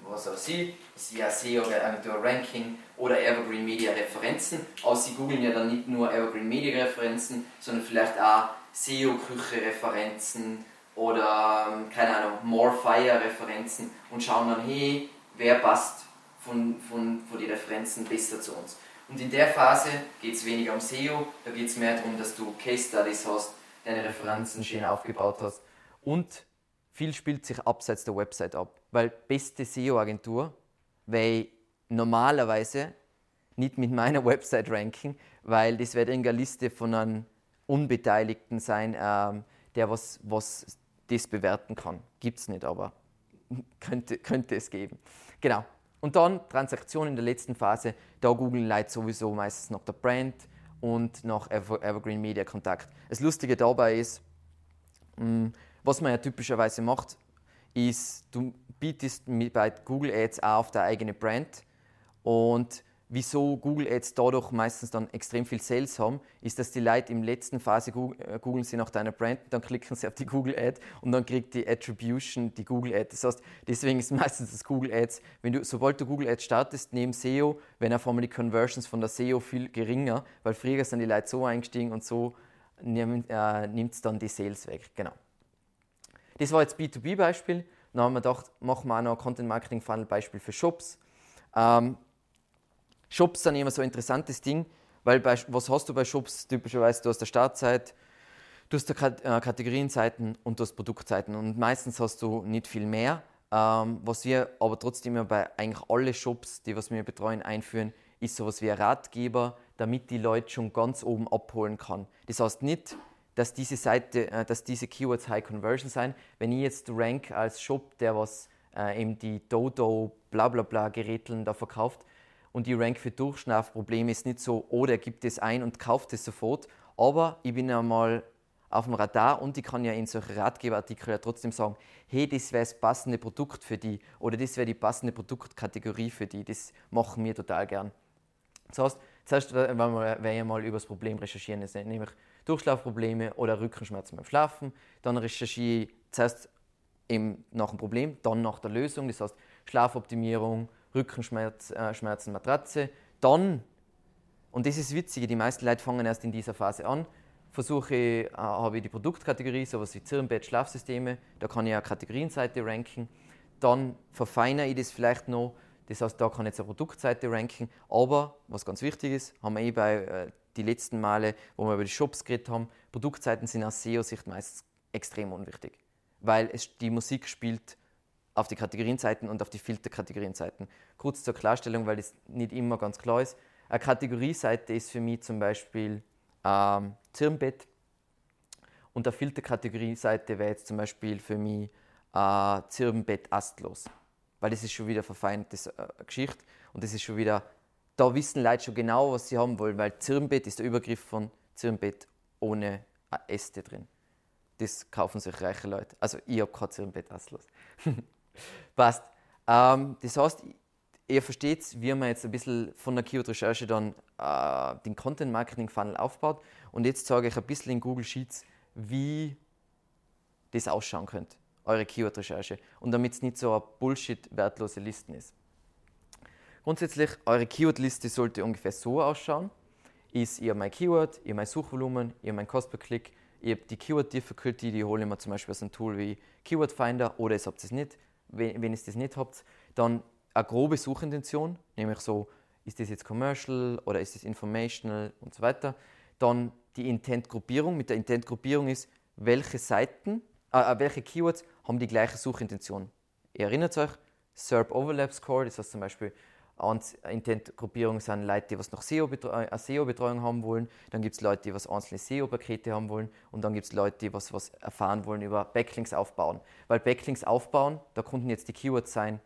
was auch sie, ja SEO-Agentur Ranking oder Evergreen Media Referenzen. Aber sie googeln ja dann nicht nur Evergreen Media Referenzen, sondern vielleicht auch SEO-Küche-Referenzen oder, ähm, keine Ahnung, More Fire-Referenzen und schauen dann, hey, wer passt von, von, von den Referenzen besser zu uns. Und in der Phase geht es weniger um SEO, da geht es mehr darum, dass du Case Studies hast, deine Referenzen schön aufgebaut hast und viel spielt sich abseits der Website ab. Weil beste SEO-Agentur, weil normalerweise nicht mit meiner Website ranken, weil das wird irgendeine Liste von einem Unbeteiligten sein, ähm, der was, was das bewerten kann. Gibt es nicht, aber könnte, könnte es geben. Genau. Und dann Transaktion in der letzten Phase, da googeln Leute sowieso meistens nach der Brand und nach Evergreen Media Kontakt. Das Lustige dabei ist, mm, was man ja typischerweise macht, ist, du bietest bei Google Ads auch auf deine eigene Brand und wieso Google Ads dadurch meistens dann extrem viel Sales haben, ist, dass die Leute im letzten Phase äh, googeln sie nach deiner Brand, dann klicken sie auf die Google Ad und dann kriegt die Attribution die Google Ad. Das heißt, deswegen ist meistens das Google Ads, wenn du, sobald du Google Ads startest, neben SEO, wenn auf einmal die Conversions von der SEO viel geringer, weil früher sind die Leute so eingestiegen und so nimmt es äh, dann die Sales weg. Genau. Das war jetzt B2B-Beispiel. Dann haben wir gedacht, machen wir auch noch ein Content-Marketing-Funnel-Beispiel für Shops. Ähm, Shops sind immer so ein interessantes Ding, weil bei, was hast du bei Shops typischerweise? Du hast eine Startzeit, du hast äh, Kategorienseiten und du hast Produktseiten und meistens hast du nicht viel mehr. Ähm, was wir aber trotzdem bei eigentlich alle Shops, die was wir betreuen, einführen, ist sowas wie ein Ratgeber, damit die Leute schon ganz oben abholen kann. Das heißt nicht, dass diese Seite, äh, dass diese Keywords High Conversion sein. Wenn ich jetzt rank als Shop, der was äh, eben die Dodo bla bla bla Geräteln da verkauft, und die Rank für Durchschlafprobleme ist nicht so, oh, der gibt es ein und kauft es sofort, aber ich bin einmal auf dem Radar und ich kann ja in solchen Ratgeberartikeln ja trotzdem sagen, hey, das wäre das passende Produkt für die oder das wäre die passende Produktkategorie für die. Das machen wir total gern. Das heißt, zuerst werden wir mal über das Problem recherchieren, nämlich Durchschlafprobleme oder Rückenschmerzen beim Schlafen. Dann recherchiere ich zuerst nach dem Problem, dann nach der Lösung, das heißt Schlafoptimierung, Rückenschmerzen, äh, Matratze. Dann, und das ist witzig, die meisten Leute fangen erst in dieser Phase an, versuche, äh, habe ich die Produktkategorie, sowas wie Zirnbett, Schlafsysteme, da kann ich eine Kategorienseite ranken. Dann verfeinere ich das vielleicht noch, das heißt, da kann ich jetzt eine Produktseite ranken. Aber, was ganz wichtig ist, haben wir eh bei äh, die letzten Male, wo wir über die Shops geredet haben, Produktseiten sind aus SEO-Sicht meistens extrem unwichtig. Weil es, die Musik spielt auf die Kategorienseiten und auf die Filterkategorienseiten. Kurz zur Klarstellung, weil das nicht immer ganz klar ist. Eine Kategorieseite ist für mich zum Beispiel ähm, Zirnbett und eine Filterkategorieseite wäre jetzt zum Beispiel für mich äh, Zirnbett astlos, weil das ist schon wieder verfeindete äh, Geschichte und das ist schon wieder, da wissen Leute schon genau, was sie haben wollen, weil Zirnbett ist der Übergriff von Zirnbett ohne Äste drin. das kaufen sich reiche Leute. Also ich habe gerade im Bett los. Passt. Ähm, das heißt, ihr versteht, wie man jetzt ein bisschen von der Keyword-Recherche dann äh, den Content-Marketing-Funnel aufbaut. Und jetzt zeige ich ein bisschen in Google Sheets, wie das ausschauen könnte, eure Keyword-Recherche. Und damit es nicht so eine Bullshit-wertlose Liste ist. Grundsätzlich, eure Keyword-Liste sollte ungefähr so ausschauen. Ist ihr mein Keyword, ihr mein Suchvolumen, ihr mein Cost per Klick, ihr habt die Keyword Difficulty, die hole ich mir zum Beispiel aus einem Tool wie Keyword Finder oder ihr habt es nicht. Wenn, wenn ihr das nicht habt, dann eine grobe Suchintention, nämlich so, ist das jetzt commercial oder ist das informational und so weiter. Dann die Intent-Gruppierung. Mit der Intent-Gruppierung ist, welche Seiten, äh, äh, welche Keywords haben die gleiche Suchintention. Ihr erinnert euch, SERP Overlap Score, das heißt zum Beispiel, Intent-Gruppierung sind Leute, die was noch SEO-Betreuung äh, SEO haben wollen. Dann gibt es Leute, die was einzelne SEO-Pakete haben wollen. Und dann gibt es Leute, die was, was erfahren wollen über Backlinks aufbauen. Weil Backlinks aufbauen, da konnten jetzt die Keywords sein,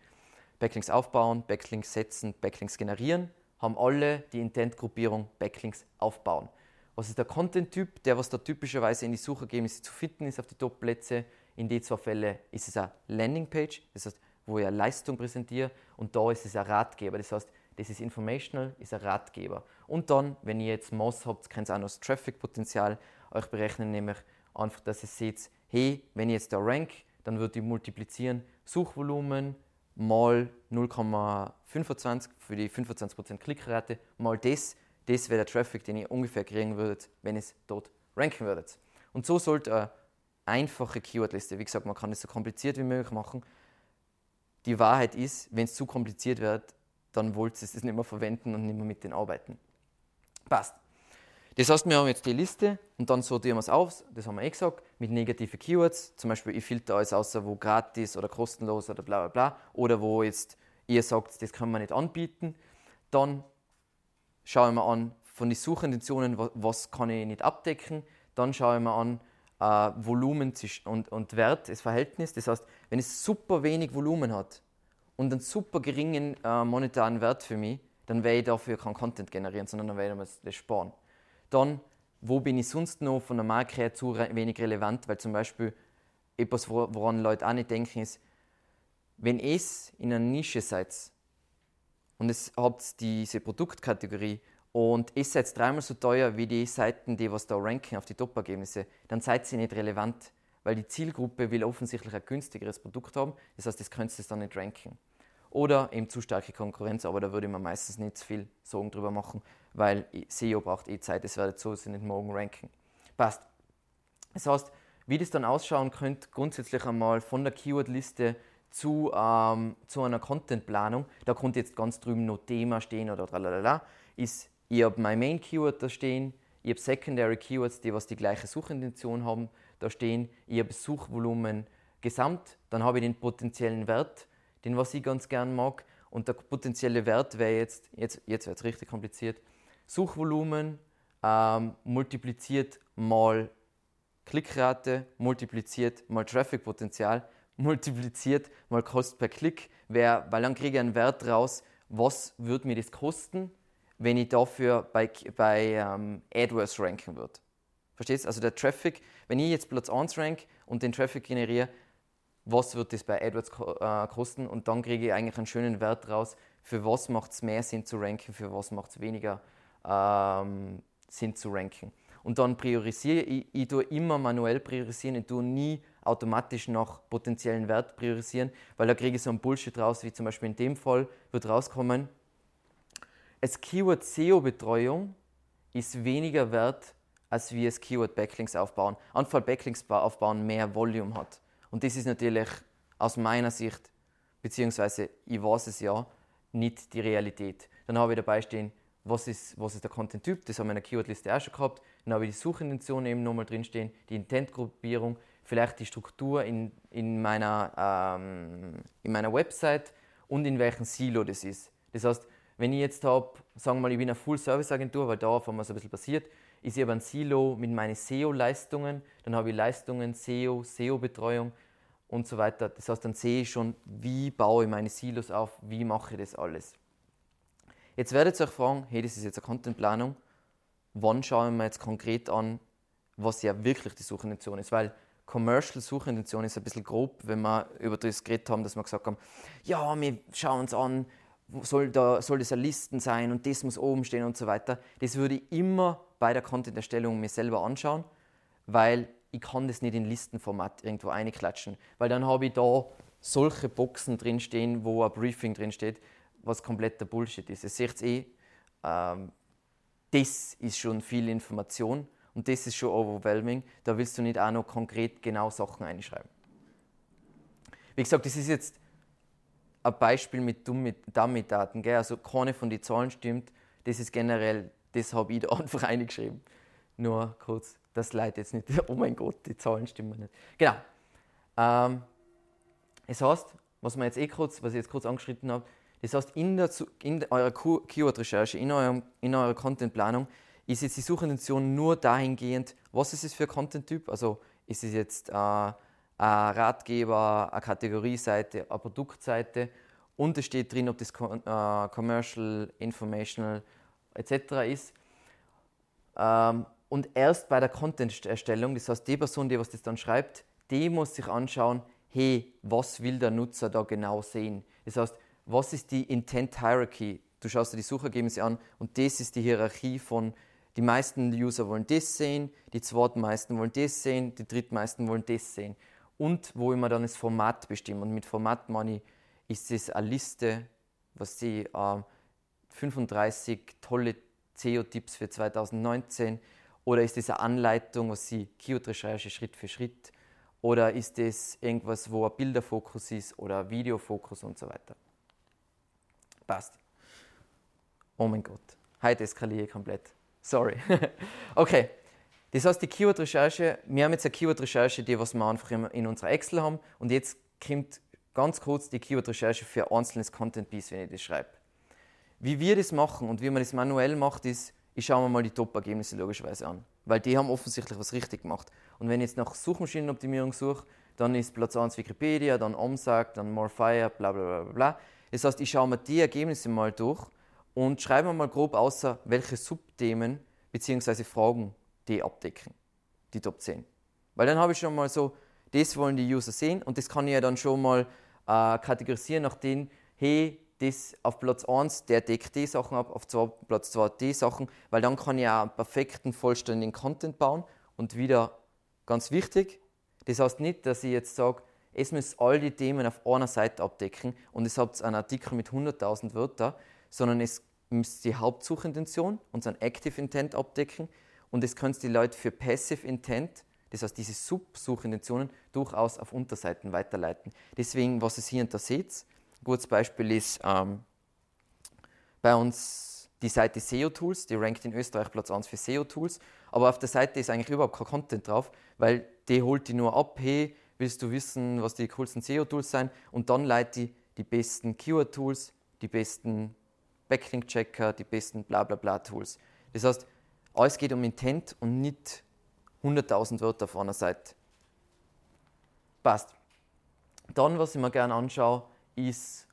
Backlinks aufbauen, Backlinks setzen, Backlinks generieren, haben alle die Intent-Gruppierung Backlinks aufbauen. Was ist der Content-Typ, der was da typischerweise in die Suchergebnisse zu finden ist auf die Top-Plätze? In den zwei Fällen ist es eine Landingpage, das heißt, wo ich eine Leistung präsentiere und da ist es ein Ratgeber. Das heißt, das ist informational, ist ein Ratgeber. Und dann, wenn ihr jetzt Moss habt, könnt ihr auch noch das Traffic-Potenzial euch berechnen, nämlich einfach, dass ihr seht, hey, wenn ich jetzt da rank, dann würde ich multiplizieren Suchvolumen, mal 0,25 für die 25% Klickrate, mal das, das wäre der Traffic, den ihr ungefähr kriegen würdet, wenn ihr es dort ranken würdet. Und so sollte eine einfache Keywordliste, wie gesagt, man kann es so kompliziert wie möglich machen. Die Wahrheit ist, wenn es zu kompliziert wird, dann wollt ihr es nicht mehr verwenden und nicht mehr mit den arbeiten. Passt. Das heißt, wir haben jetzt die Liste und dann sortieren wir es aus, das haben wir eh gesagt, mit negativen Keywords. Zum Beispiel, ich filter alles aus, wo gratis oder kostenlos oder bla bla bla. Oder wo jetzt ihr sagt, das können wir nicht anbieten. Dann schaue ich mir an, von den Suchintentionen, was kann ich nicht abdecken. Dann schaue ich mir an, äh, Volumen und, und Wert, das Verhältnis. Das heißt, wenn es super wenig Volumen hat und einen super geringen äh, monetaren Wert für mich, dann werde ich dafür keinen Content generieren, sondern dann werde ich das sparen. Dann, wo bin ich sonst noch von der Marke her zu wenig relevant? Weil zum Beispiel etwas, woran Leute auch nicht denken, ist, wenn es in einer Nische seid und es habt diese Produktkategorie und es seid dreimal so teuer wie die Seiten, die was da ranken auf die Top-Ergebnisse, dann seid ihr nicht relevant, weil die Zielgruppe will offensichtlich ein günstigeres Produkt haben. Das heißt, das könnt ihr dann nicht ranken. Oder eben zu starke Konkurrenz, aber da würde man meistens nicht viel Sorgen drüber machen, weil SEO braucht eh Zeit, es wird so sie nicht morgen ranken. Passt. Das heißt, wie das dann ausschauen könnte, grundsätzlich einmal von der Keyword-Liste zu, ähm, zu einer Content-Planung, da konnte jetzt ganz drüben noch Thema stehen oder tralala, ist, ich habe mein Main-Keyword da stehen, ich habe Secondary Keywords, die was die gleiche Suchintention haben, da stehen, ich habe Suchvolumen gesamt, dann habe ich den potenziellen Wert, den was ich ganz gern mag. Und der potenzielle Wert wäre jetzt, jetzt, jetzt wird es richtig kompliziert, Suchvolumen ähm, multipliziert mal Klickrate, multipliziert mal Traffic-Potenzial, multipliziert mal Kost per Klick, wär, weil dann kriege ich einen Wert raus, was würde mir das kosten, wenn ich dafür bei, bei ähm, AdWords ranken würde. Verstehst? Also der Traffic, wenn ich jetzt Platz 1 rank und den Traffic generiere, was wird das bei AdWords äh, kosten und dann kriege ich eigentlich einen schönen Wert raus, für was macht es mehr Sinn zu ranken, für was macht es weniger ähm, Sinn zu ranken. Und dann priorisiere ich, ich tue immer manuell priorisieren, ich tue nie automatisch nach potenziellen Wert priorisieren, weil da kriege ich so einen Bullshit raus, wie zum Beispiel in dem Fall wird rauskommen, das Keyword SEO-Betreuung ist weniger wert, als wie es Keyword Backlinks aufbauen. Anfall Backlinks aufbauen mehr Volume hat. Und das ist natürlich aus meiner Sicht, beziehungsweise ich weiß es ja, nicht die Realität. Dann habe ich dabei stehen, was ist, was ist der Content-Typ, das haben wir in der Keyword-Liste auch schon gehabt. Dann habe ich die Suchintention eben nochmal drinstehen, die Intent-Gruppierung, vielleicht die Struktur in, in, meiner, ähm, in meiner Website und in welchem Silo das ist. Das heißt, wenn ich jetzt habe, sagen wir mal, ich bin eine Full-Service-Agentur, weil darauf haben wir so ein bisschen passiert, ist ich aber ein Silo mit meinen SEO-Leistungen, dann habe ich Leistungen, SEO, SEO-Betreuung und so weiter. Das heißt, dann sehe ich schon, wie baue ich meine Silos auf, wie mache ich das alles. Jetzt werdet ihr euch fragen, hey, das ist jetzt eine Contentplanung, wann schauen wir jetzt konkret an, was ja wirklich die Suchintention ist? Weil Commercial-Suchintention ist ein bisschen grob, wenn wir über das geredet haben, dass wir gesagt haben, ja, wir schauen uns an, soll, da, soll das eine Listen sein und das muss oben stehen und so weiter. Das würde ich immer bei der Content-Erstellung mir selber anschauen, weil ich kann das nicht in Listenformat irgendwo einklatschen, weil dann habe ich da solche Boxen drinstehen, wo ein Briefing drinsteht, was kompletter Bullshit ist. Ihr seht es eh, ähm, das ist schon viel Information und das ist schon overwhelming. Da willst du nicht auch noch konkret genau Sachen einschreiben. Wie gesagt, das ist jetzt ein Beispiel mit Dummy-Daten. Also keine von den Zahlen stimmt. Das ist generell, das habe ich da einfach eingeschrieben. Nur kurz, das leitet jetzt nicht, oh mein Gott, die Zahlen stimmen nicht. Genau. Ähm, das heißt, was, wir jetzt eh kurz, was ich jetzt kurz angeschritten habe, das heißt, in, der, in eurer Keyword-Recherche, in, in eurer Content-Planung, ist jetzt die Suchintention nur dahingehend, was ist es für ein Content-Typ? Also ist es jetzt äh, Ratgeber, eine Kategorieseite, eine Produktseite und es steht drin, ob das äh, Commercial, Informational etc. ist. Ähm, und erst bei der Content-Erstellung, das heißt, die Person, die was das dann schreibt, die muss sich anschauen, hey, was will der Nutzer da genau sehen? Das heißt, was ist die Intent Hierarchy? Du schaust dir die Suchergebnisse an und das ist die Hierarchie von die meisten User wollen das sehen, die zweitmeisten wollen das sehen, die drittmeisten wollen das sehen. Und wo immer dann das Format bestimmen. Und mit Format meine ist es eine Liste, was sie äh, 35 tolle SEO-Tipps für 2019 oder ist es eine Anleitung, was sie Keyword-Recherche Schritt für Schritt oder ist es irgendwas, wo ein Bilderfokus ist oder ein Videofokus und so weiter. Passt. Oh mein Gott, heute eskaliere ich komplett. Sorry. okay, das heißt, die Keyword-Recherche, wir haben jetzt eine Keyword-Recherche, die was wir einfach in unserer Excel haben und jetzt kommt ganz kurz die Keyword-Recherche für ein einzelnes Content-Piece, wenn ich das schreibe. Wie wir das machen und wie man das manuell macht, ist, ich schaue mir mal die Top-Ergebnisse logischerweise an, weil die haben offensichtlich was richtig gemacht. Und wenn ich jetzt nach Suchmaschinenoptimierung suche, dann ist Platz 1 Wikipedia, dann Omsag, dann Morefire, bla bla bla bla. Das heißt, ich schaue mir die Ergebnisse mal durch und schreibe mir mal grob außer, welche Subthemen bzw. Fragen die abdecken, die Top 10. Weil dann habe ich schon mal so, das wollen die User sehen und das kann ich ja dann schon mal äh, kategorisieren nach denen, hey, das auf Platz 1, der deckt die Sachen ab, auf zwei, Platz 2 die Sachen, weil dann kann ich auch einen perfekten, vollständigen Content bauen und wieder ganz wichtig, das heißt nicht, dass ich jetzt sage, es müsst all die Themen auf einer Seite abdecken und es habt einen Artikel mit 100.000 Wörtern, sondern es müsst die Hauptsuchintention, unseren Active Intent abdecken und es könnt die Leute für Passive Intent, das heißt diese Subsuchintentionen, durchaus auf Unterseiten weiterleiten. Deswegen, was ihr hier und da seht, ein gutes Beispiel ist ähm, bei uns die Seite SEO Tools, die rankt in Österreich Platz 1 für SEO Tools, aber auf der Seite ist eigentlich überhaupt kein Content drauf, weil die holt die nur ab, hey, willst du wissen, was die coolsten SEO Tools sind und dann leitet die die besten Keyword Tools, die besten Backlink-Checker, die besten Blablabla-Tools. Das heißt, alles geht um Intent und nicht 100.000 Wörter auf einer Seite. Passt. Dann, was ich mir gerne anschaue, ist,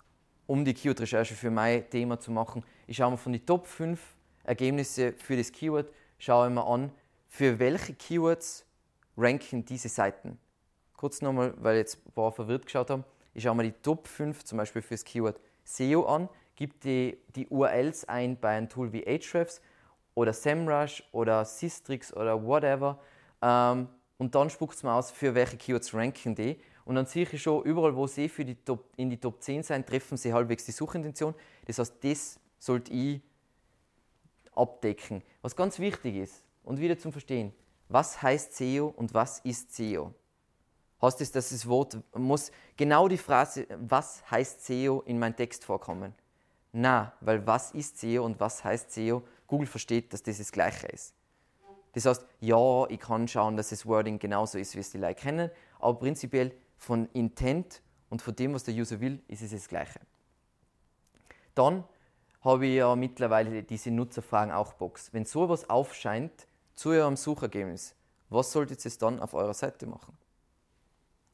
um die Keyword-Recherche für mein Thema zu machen, ich schaue mir von den Top 5 Ergebnisse für das Keyword, schaue ich mir an, für welche Keywords ranken diese Seiten. Kurz nochmal, weil jetzt ein paar verwirrt geschaut haben. Ich schaue mir die Top 5 zum Beispiel für das Keyword SEO an gib die, die URLs ein bei einem Tool wie Ahrefs oder SEMrush oder Systrix oder whatever ähm, und dann spuckt es mir aus, für welche Keywords ranken die. Und dann sehe ich schon, überall, wo sie für die Top, in die Top 10 sein, treffen sie halbwegs die Suchintention. Das heißt, das sollte ich abdecken. Was ganz wichtig ist und wieder zum Verstehen, was heißt SEO und was ist SEO? Heißt es, dass das Wort muss genau die Phrase, was heißt SEO in meinem Text vorkommen? Na, weil was ist SEO und was heißt SEO? Google versteht, dass das das Gleiche ist. Das heißt, ja, ich kann schauen, dass das Wording genauso ist, wie es die Leute kennen, aber prinzipiell von Intent und von dem, was der User will, ist es das Gleiche. Dann habe ich ja mittlerweile diese Nutzerfragen auch Box. Wenn sowas aufscheint zu eurem Suchergebnis, was solltet ihr dann auf eurer Seite machen?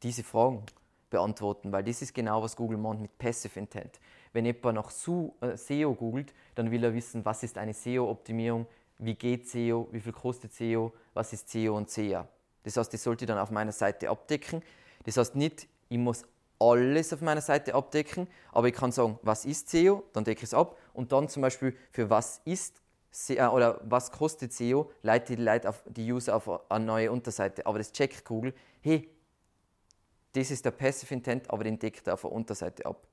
Diese Fragen beantworten, weil das ist genau, was Google meint mit Passive Intent. Wenn jemand nach äh, SEO googelt, dann will er wissen, was ist eine SEO-Optimierung, wie geht SEO, wie viel kostet SEO, was ist SEO und SEA. Das heißt, das sollte ich dann auf meiner Seite abdecken. Das heißt nicht, ich muss alles auf meiner Seite abdecken, aber ich kann sagen, was ist SEO, dann decke ich es ab und dann zum Beispiel für was ist äh, oder was kostet SEO, leite die Leute auf die User auf eine neue Unterseite. Aber das checkt Google, hey, das ist der Passive Intent, aber den deckt er auf der Unterseite ab.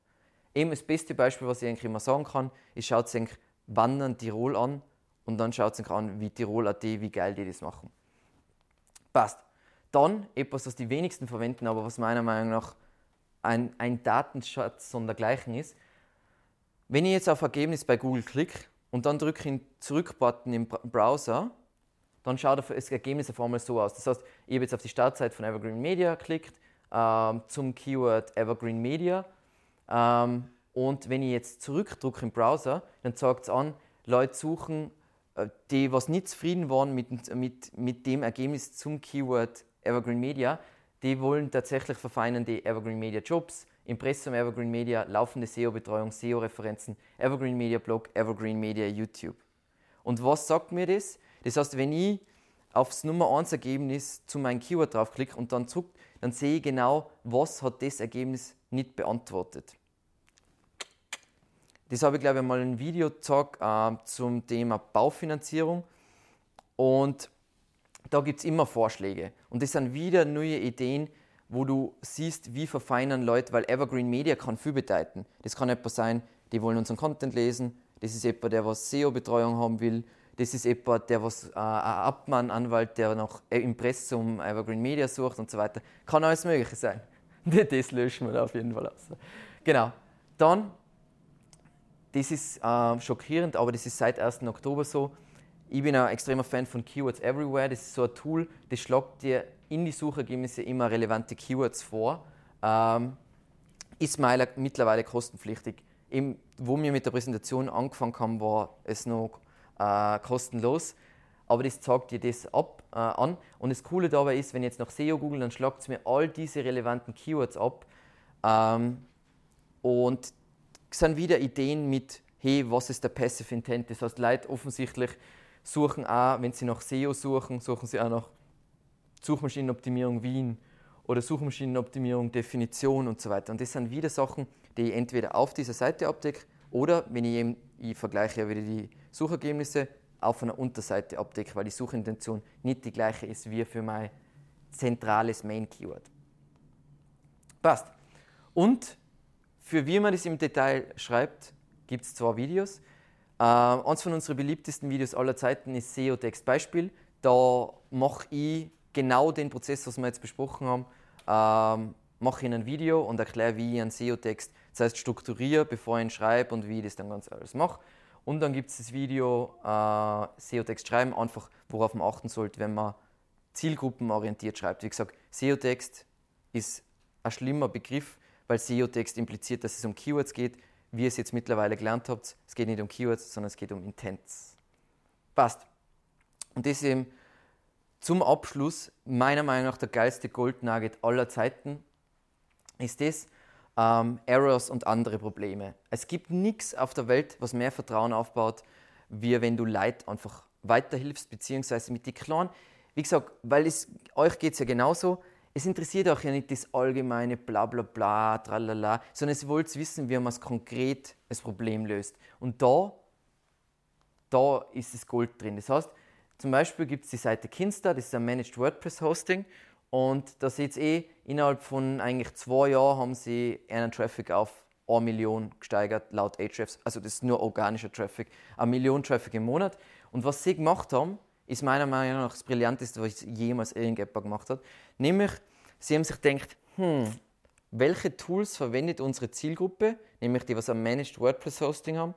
Eben das beste Beispiel, was ich eigentlich immer sagen kann, ist, schaut sich Wandern Tirol an und dann schaut sich an, wie Tirol.at, wie geil die das machen. Passt. Dann etwas, was die wenigsten verwenden, aber was meiner Meinung nach ein, ein Datenschatz sondergleichen ist. Wenn ich jetzt auf Ergebnis bei Google klicke und dann drücke ich den Zurück-Button im Browser, dann schaut das Ergebnis auf einmal so aus. Das heißt, ich habe jetzt auf die Startseite von Evergreen Media geklickt, ähm, zum Keyword Evergreen Media. Ähm, und wenn ich jetzt zurückdrücke im Browser, dann zeigt es an, Leute suchen, äh, die was nicht zufrieden waren mit, mit, mit dem Ergebnis zum Keyword Evergreen Media, die wollen tatsächlich verfeinernde Evergreen Media Jobs, Impressum Evergreen Media, laufende SEO-Betreuung, SEO-Referenzen, Evergreen Media Blog, Evergreen Media YouTube. Und was sagt mir das? Das heißt, wenn ich aufs Nummer 1 Ergebnis zu meinem Keyword draufklicke und dann zurück, dann sehe ich genau, was hat das Ergebnis nicht beantwortet. Das habe ich, glaube ich, mal ein Video gezeigt äh, zum Thema Baufinanzierung. Und da gibt es immer Vorschläge. Und das sind wieder neue Ideen, wo du siehst, wie verfeinern Leute, weil Evergreen Media kann viel bedeuten. Das kann etwas sein, die wollen unseren Content lesen. Das ist jemand, der was SEO-Betreuung haben will. Das ist jemand, der was äh, ein Abmann-Anwalt, der nach Impressum Evergreen Media sucht und so weiter. Kann alles Mögliche sein. Das löschen wir da auf jeden Fall aus. Genau. Dann, das ist äh, schockierend, aber das ist seit 1. Oktober so. Ich bin ein extremer Fan von Keywords Everywhere. Das ist so ein Tool, das schlägt dir in die Suchergebnisse immer relevante Keywords vor. Ähm, ist mittlerweile kostenpflichtig. Eben, wo wir mit der Präsentation angefangen haben, war es noch äh, kostenlos. Aber das zeigt dir das ab, äh, an. Und das Coole dabei ist, wenn ich jetzt nach SEO google, dann schlagt es mir all diese relevanten Keywords ab. Ähm, und es sind wieder Ideen mit, hey, was ist der Passive Intent? Das heißt, Leute offensichtlich suchen auch, wenn sie nach SEO suchen, suchen sie auch nach Suchmaschinenoptimierung Wien oder Suchmaschinenoptimierung Definition und so weiter. Und das sind wieder Sachen, die ich entweder auf dieser Seite abdecke oder, wenn ich eben, ich vergleiche ja wieder die Suchergebnisse auf einer Unterseite abdecke, weil die Suchintention nicht die gleiche ist wie für mein zentrales Main-Keyword. Passt. Und für wie man das im Detail schreibt, gibt es zwei Videos. Äh, eins von unseren beliebtesten Videos aller Zeiten ist SEO-Text Beispiel. Da mache ich genau den Prozess, was wir jetzt besprochen haben, ähm, mache ich in ein Video und erkläre, wie ich einen SEO-Text, das heißt strukturiere, bevor ich ihn schreibe und wie ich das dann ganz alles mache. Und dann gibt es das Video äh, SEO-Text schreiben, einfach worauf man achten sollte, wenn man zielgruppenorientiert schreibt. Wie gesagt, SEO-Text ist ein schlimmer Begriff, weil SEO-Text impliziert, dass es um Keywords geht. Wie ihr es jetzt mittlerweile gelernt habt, es geht nicht um Keywords, sondern es geht um Intents. Passt. Und das ist eben zum Abschluss meiner Meinung nach der geilste Goldnugget aller Zeiten, ist das, ähm, Errors und andere Probleme. Es gibt nichts auf der Welt, was mehr Vertrauen aufbaut, wie wenn du Leid einfach weiterhilfst, beziehungsweise mit die Kleinen. Wie gesagt, weil es, euch geht es ja genauso, es interessiert euch ja nicht das allgemeine bla bla tralala, sondern es wollt wissen, wie man es konkret das Problem löst. Und da, da ist das Gold drin. Das heißt, zum Beispiel gibt es die Seite Kinsta, das ist ein Managed WordPress Hosting. Und da seht ihr eh, innerhalb von eigentlich zwei Jahren haben sie einen Traffic auf 1 Million gesteigert, laut Ahrefs. Also das ist nur organischer Traffic. Eine Million Traffic im Monat. Und was sie gemacht haben, ist meiner Meinung nach das Brillanteste, was jemals irgendjemand gemacht hat. Nämlich, sie haben sich gedacht, hm, welche Tools verwendet unsere Zielgruppe, nämlich die, was ein Managed WordPress Hosting haben,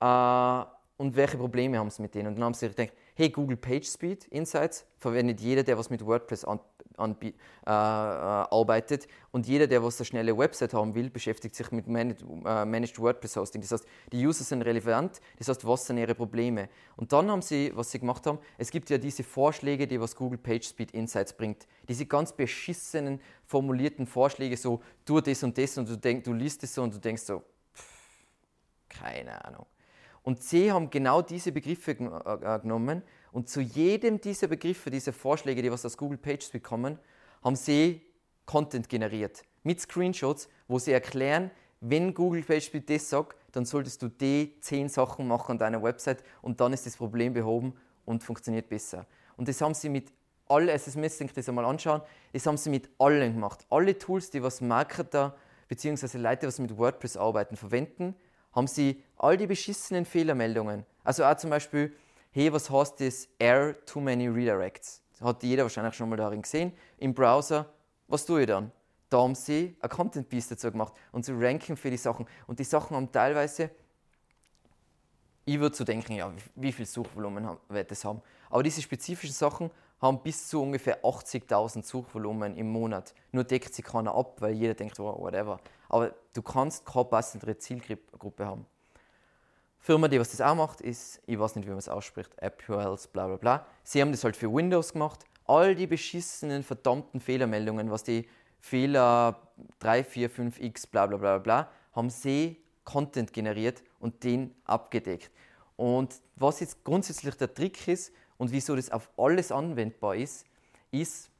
äh, und welche Probleme haben sie mit denen. Und dann haben sie sich gedacht, hey, Google PageSpeed Insights verwendet jeder, der was mit WordPress an, an, äh, äh, arbeitet. Und jeder, der was eine schnelle Website haben will, beschäftigt sich mit Managed, äh, Managed WordPress Hosting. Das heißt, die User sind relevant, das heißt, was sind ihre Probleme? Und dann haben sie, was sie gemacht haben, es gibt ja diese Vorschläge, die was Google PageSpeed Insights bringt. Diese ganz beschissenen, formulierten Vorschläge, so, tu das und das und du, denk, du liest es so und du denkst so, pff, keine Ahnung. Und sie haben genau diese Begriffe äh, äh, genommen Und zu jedem dieser Begriffe, dieser Vorschläge, die was aus Google Pages bekommen, haben sie Content generiert. Mit Screenshots, wo sie erklären, wenn Google Beispiel das sagt, dann solltest du die zehn Sachen machen an deiner Website und dann ist das Problem behoben und funktioniert besser. Und das haben sie mit allen, also das müsst ihr das einmal anschauen, das haben sie mit allen gemacht. Alle Tools, die was Marketer bzw. Leute, die mit WordPress arbeiten, verwenden, haben sie all die beschissenen Fehlermeldungen. Also auch zum Beispiel, hey, was heißt das Error Too Many Redirects? Hat jeder wahrscheinlich schon mal darin gesehen. Im Browser, was tue ich dann? Da haben sie ein Content Piece dazu gemacht und sie ranken für die Sachen. Und die Sachen haben teilweise, ich würde so denken, ja, wie viel Suchvolumen wird das haben. Aber diese spezifischen Sachen haben bis zu ungefähr 80.000 Suchvolumen im Monat. Nur deckt sie keiner ab, weil jeder denkt, oh, whatever. Aber du kannst keine passendere Zielgruppe haben. Firma, die was das auch macht, ist, ich weiß nicht, wie man es ausspricht, AppURLs, bla bla bla. Sie haben das halt für Windows gemacht. All die beschissenen, verdammten Fehlermeldungen, was die Fehler 3, 4, 5x, bla bla bla bla, haben sie Content generiert und den abgedeckt. Und was jetzt grundsätzlich der Trick ist und wieso das auf alles anwendbar ist, ist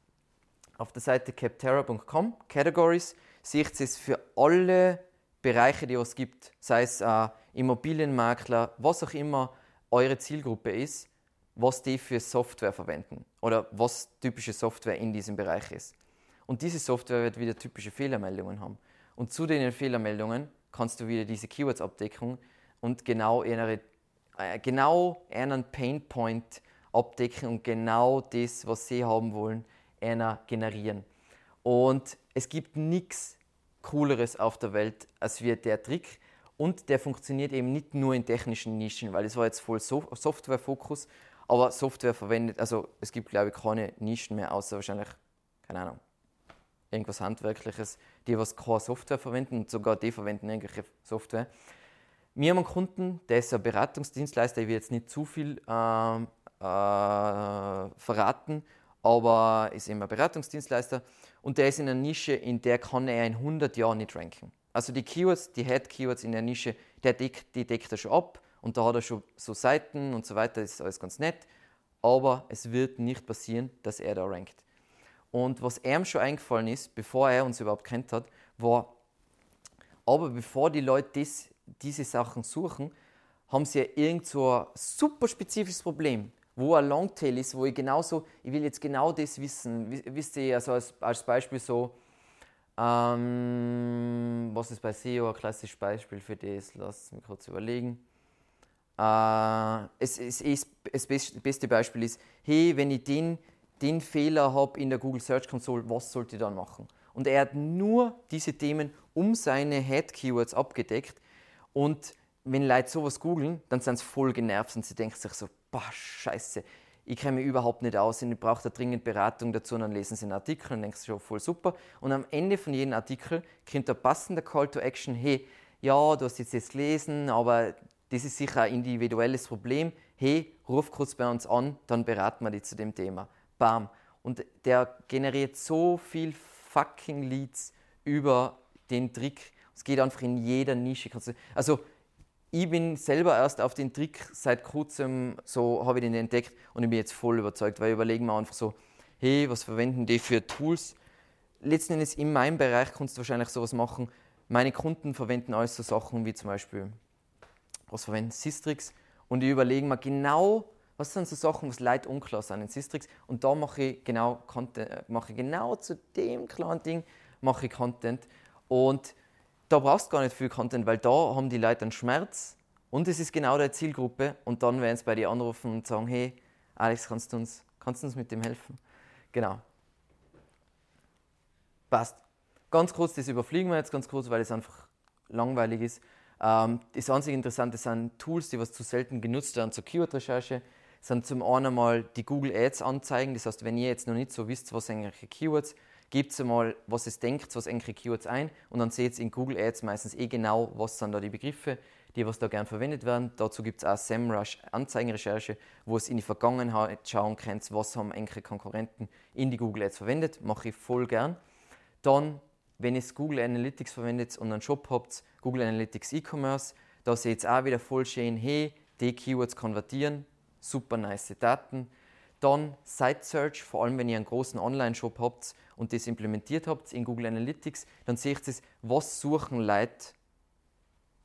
auf der Seite capterra.com, Categories, seht es für alle Bereiche, die es gibt, sei es äh, Immobilienmakler, was auch immer eure Zielgruppe ist, was die für Software verwenden oder was typische Software in diesem Bereich ist. Und diese Software wird wieder typische Fehlermeldungen haben. Und zu den Fehlermeldungen kannst du wieder diese Keywords abdecken und genau, eine, äh, genau einen Painpoint abdecken und genau das, was sie haben wollen, einer generieren. Und es gibt nichts Cooleres auf der Welt als wir der Trick. Und der funktioniert eben nicht nur in technischen Nischen, weil es war jetzt voll so Software-Fokus, aber Software verwendet, also es gibt glaube ich keine Nischen mehr, außer wahrscheinlich, keine Ahnung, irgendwas Handwerkliches, die was keine Software verwenden und sogar die verwenden irgendwelche Software. Wir haben einen Kunden, der ist ein Beratungsdienstleister, ich will jetzt nicht zu viel äh, äh, verraten, aber ist eben ein Beratungsdienstleister und der ist in einer Nische, in der kann er in 100 Jahren nicht ranken. Also die Keywords, die Head-Keywords in der Nische, der deckt, die deckt er schon ab und da hat er schon so Seiten und so weiter, ist alles ganz nett, aber es wird nicht passieren, dass er da rankt. Und was ihm schon eingefallen ist, bevor er uns überhaupt kennt hat, war, aber bevor die Leute das, diese Sachen suchen, haben sie ja irgend so ein super spezifisches Problem wo ein Longtail ist, wo ich genauso, ich will jetzt genau das wissen. Wisst ihr, also als, als Beispiel so, ähm, was ist bei SEO ein klassisches Beispiel für das? Lass mich kurz überlegen. Äh, es, es, es, das beste Beispiel ist, hey, wenn ich den, den Fehler habe in der Google Search Console, was sollte ich dann machen? Und er hat nur diese Themen um seine Head-Keywords abgedeckt. Und wenn Leute sowas googeln, dann sind sie voll genervt und sie denken sich so, boah, scheiße, ich kenne mich überhaupt nicht aus ich brauche da dringend Beratung dazu. Und dann lesen sie einen Artikel und denken sie schon voll super. Und am Ende von jedem Artikel kommt der passende Call to Action, hey, ja, du hast jetzt das gelesen, aber das ist sicher ein individuelles Problem. Hey, ruf kurz bei uns an, dann beraten wir dich zu dem Thema. Bam. Und der generiert so viel fucking Leads über den Trick. Es geht einfach in jeder Nische. Also ich bin selber erst auf den Trick seit kurzem, so habe ich den entdeckt und ich bin jetzt voll überzeugt, weil ich überlege mir einfach so, hey, was verwenden die für Tools? Letzten Endes in meinem Bereich kannst du wahrscheinlich sowas machen. Meine Kunden verwenden alles so Sachen wie zum Beispiel, was verwenden Sistrix und ich überlege mir genau, was sind so Sachen, was Leute unklar sind in Sistrix und da mache ich genau Content, äh, mache genau zu dem kleinen Ding mache ich Content und da brauchst du gar nicht viel Content, weil da haben die Leute einen Schmerz und es ist genau der Zielgruppe und dann werden sie bei dir anrufen und sagen, hey, Alex, kannst du uns, kannst du uns mit dem helfen? Genau. Passt. Ganz kurz, das überfliegen wir jetzt ganz kurz, weil es einfach langweilig ist. Ähm, das einzige Interessante sind Tools, die was zu selten genutzt werden zur Keyword-Recherche. sind zum einen mal die Google Ads Anzeigen. Das heißt, wenn ihr jetzt noch nicht so wisst, was irgendwelche Keywords gebt einmal, was es denkt, was eigentlich Keywords ein und dann seht ihr in Google Ads meistens eh genau, was sind da die Begriffe, die was da gern verwendet werden. Dazu gibt es auch SEMrush Anzeigenrecherche, wo es in die Vergangenheit schauen könnt, was haben eigentlich Konkurrenten in die Google Ads verwendet. Mache ich voll gern. Dann, wenn ihr Google Analytics verwendet und einen Shop habt, Google Analytics E-Commerce, da seht ihr auch wieder voll schön, hey, die Keywords konvertieren, super nice Daten. Dann Site Search, vor allem wenn ihr einen großen Online-Shop habt und das implementiert habt in Google Analytics, dann seht ihr, was suchen Leute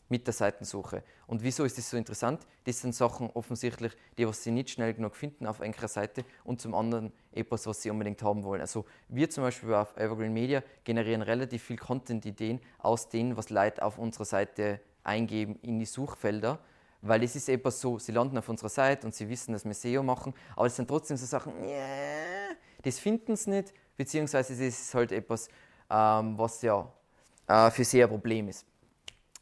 mit der Seitensuche. Und wieso ist das so interessant? Das sind Sachen offensichtlich, die was sie nicht schnell genug finden auf einer Seite und zum anderen etwas, was sie unbedingt haben wollen. Also wir zum Beispiel auf Evergreen Media generieren relativ viel Content-Ideen aus dem, was Leute auf unserer Seite eingeben in die Suchfelder weil es ist etwas so, sie landen auf unserer Seite und sie wissen, dass wir SEO machen, aber es sind trotzdem so Sachen, das finden sie nicht, beziehungsweise es ist halt etwas, ähm, was ja äh, für sie ein Problem ist.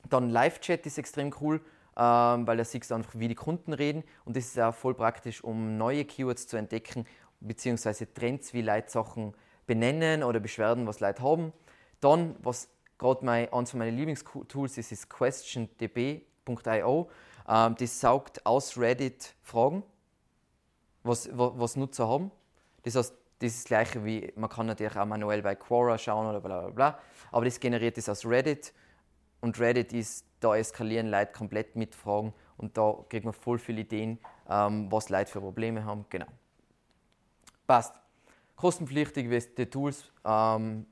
Dann Live-Chat ist extrem cool, ähm, weil da siehst du einfach, wie die Kunden reden und das ist auch voll praktisch, um neue Keywords zu entdecken, beziehungsweise Trends, wie Leute Sachen benennen oder Beschwerden, was Leute haben. Dann, was gerade eines meiner Lieblingstools ist, ist questiondb.io. Ähm, das saugt aus Reddit Fragen, was, was, Nutzer haben. Das heißt, das ist das gleiche wie, man kann natürlich auch manuell bei Quora schauen oder bla bla bla, aber das generiert das aus Reddit und Reddit ist, da eskalieren Leute komplett mit Fragen und da kriegt man voll viele Ideen, ähm, was Leute für Probleme haben. Genau. Passt. Kostenpflichtige Tools, ähm,